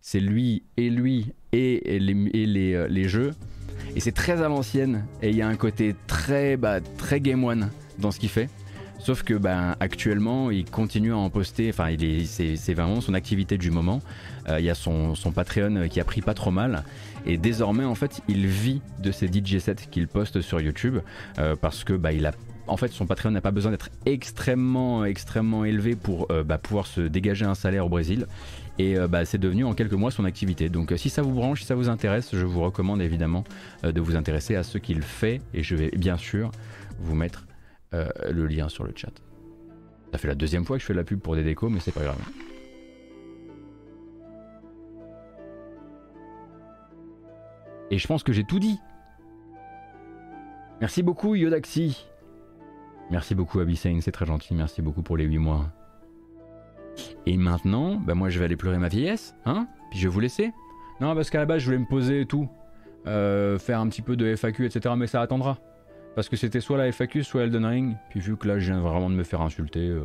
c'est lui et lui et, les, euh, les, jeux. Et c'est très à l'ancienne et il y a un côté très, bah, très Game One dans ce qu'il fait. Sauf que ben, actuellement, il continue à en poster. Enfin, c'est, vraiment son activité du moment. Euh, il y a son, Patreon qui a pris pas trop mal. Et désormais, en fait, il vit de ces DJ sets qu'il poste sur YouTube euh, parce que bah, en fait, son Patreon n'a pas besoin d'être extrêmement, extrêmement élevé pour bah, pouvoir se dégager un salaire au Brésil. Et euh, bah, c'est devenu en quelques mois son activité. Donc euh, si ça vous branche, si ça vous intéresse, je vous recommande évidemment euh, de vous intéresser à ce qu'il fait. Et je vais bien sûr vous mettre le lien sur le chat. Ça fait la deuxième fois que je fais la pub pour des décos, mais c'est pas grave. Et je pense que j'ai tout dit. Merci beaucoup Yodaxi. Merci beaucoup Abyssane, c'est très gentil. Merci beaucoup pour les 8 mois. Et maintenant, bah moi je vais aller pleurer ma vieillesse, hein Puis je vais vous laisser. Non, parce qu'à la base je voulais me poser et tout, euh, faire un petit peu de FAQ, etc. Mais ça attendra. Parce que c'était soit la FAQ, soit Elden Ring. Puis vu que là je viens vraiment de me faire insulter, euh,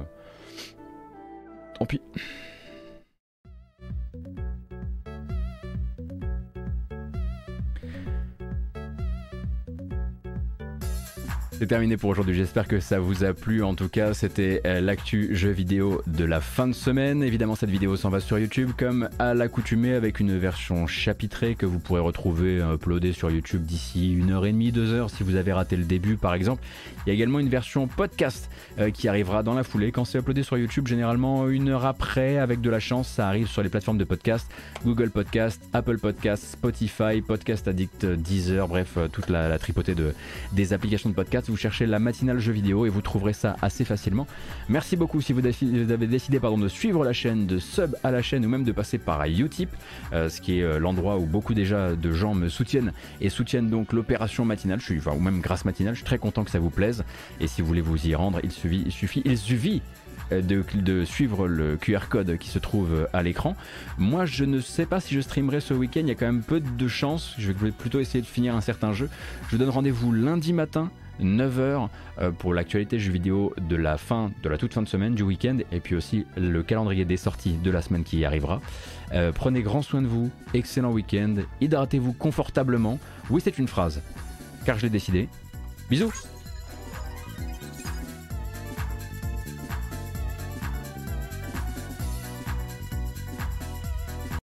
tant pis. C'est terminé pour aujourd'hui, j'espère que ça vous a plu. En tout cas, c'était euh, l'actu jeu vidéo de la fin de semaine. Évidemment, cette vidéo s'en va sur YouTube comme à l'accoutumée avec une version chapitrée que vous pourrez retrouver euh, uploadée sur YouTube d'ici une heure et demie, deux heures si vous avez raté le début par exemple. Il y a également une version podcast euh, qui arrivera dans la foulée. Quand c'est uploadé sur YouTube, généralement une heure après, avec de la chance, ça arrive sur les plateformes de podcast Google Podcast, Apple Podcast, Spotify, Podcast Addict, Deezer, bref, toute la, la tripotée de, des applications de podcast vous cherchez la matinale jeu vidéo et vous trouverez ça assez facilement. Merci beaucoup si vous avez décidé pardon, de suivre la chaîne, de sub à la chaîne ou même de passer par Utip, euh, ce qui est euh, l'endroit où beaucoup déjà de gens me soutiennent et soutiennent donc l'opération matinale. Je suis, enfin, ou même grâce matinale, je suis très content que ça vous plaise. Et si vous voulez vous y rendre, il suffit, il suffit, il suffit euh, de, de, suivre le QR code qui se trouve à l'écran. Moi, je ne sais pas si je streamerai ce week-end. Il y a quand même peu de chance. Je vais plutôt essayer de finir un certain jeu. Je vous donne rendez-vous lundi matin 9h euh, pour l'actualité jeux vidéo de la fin, de la toute fin de semaine, du week-end, et puis aussi le calendrier des sorties de la semaine qui arrivera. Euh, prenez grand soin de vous, excellent week-end, hydratez-vous confortablement. Oui, c'est une phrase, car je l'ai décidé. Bisous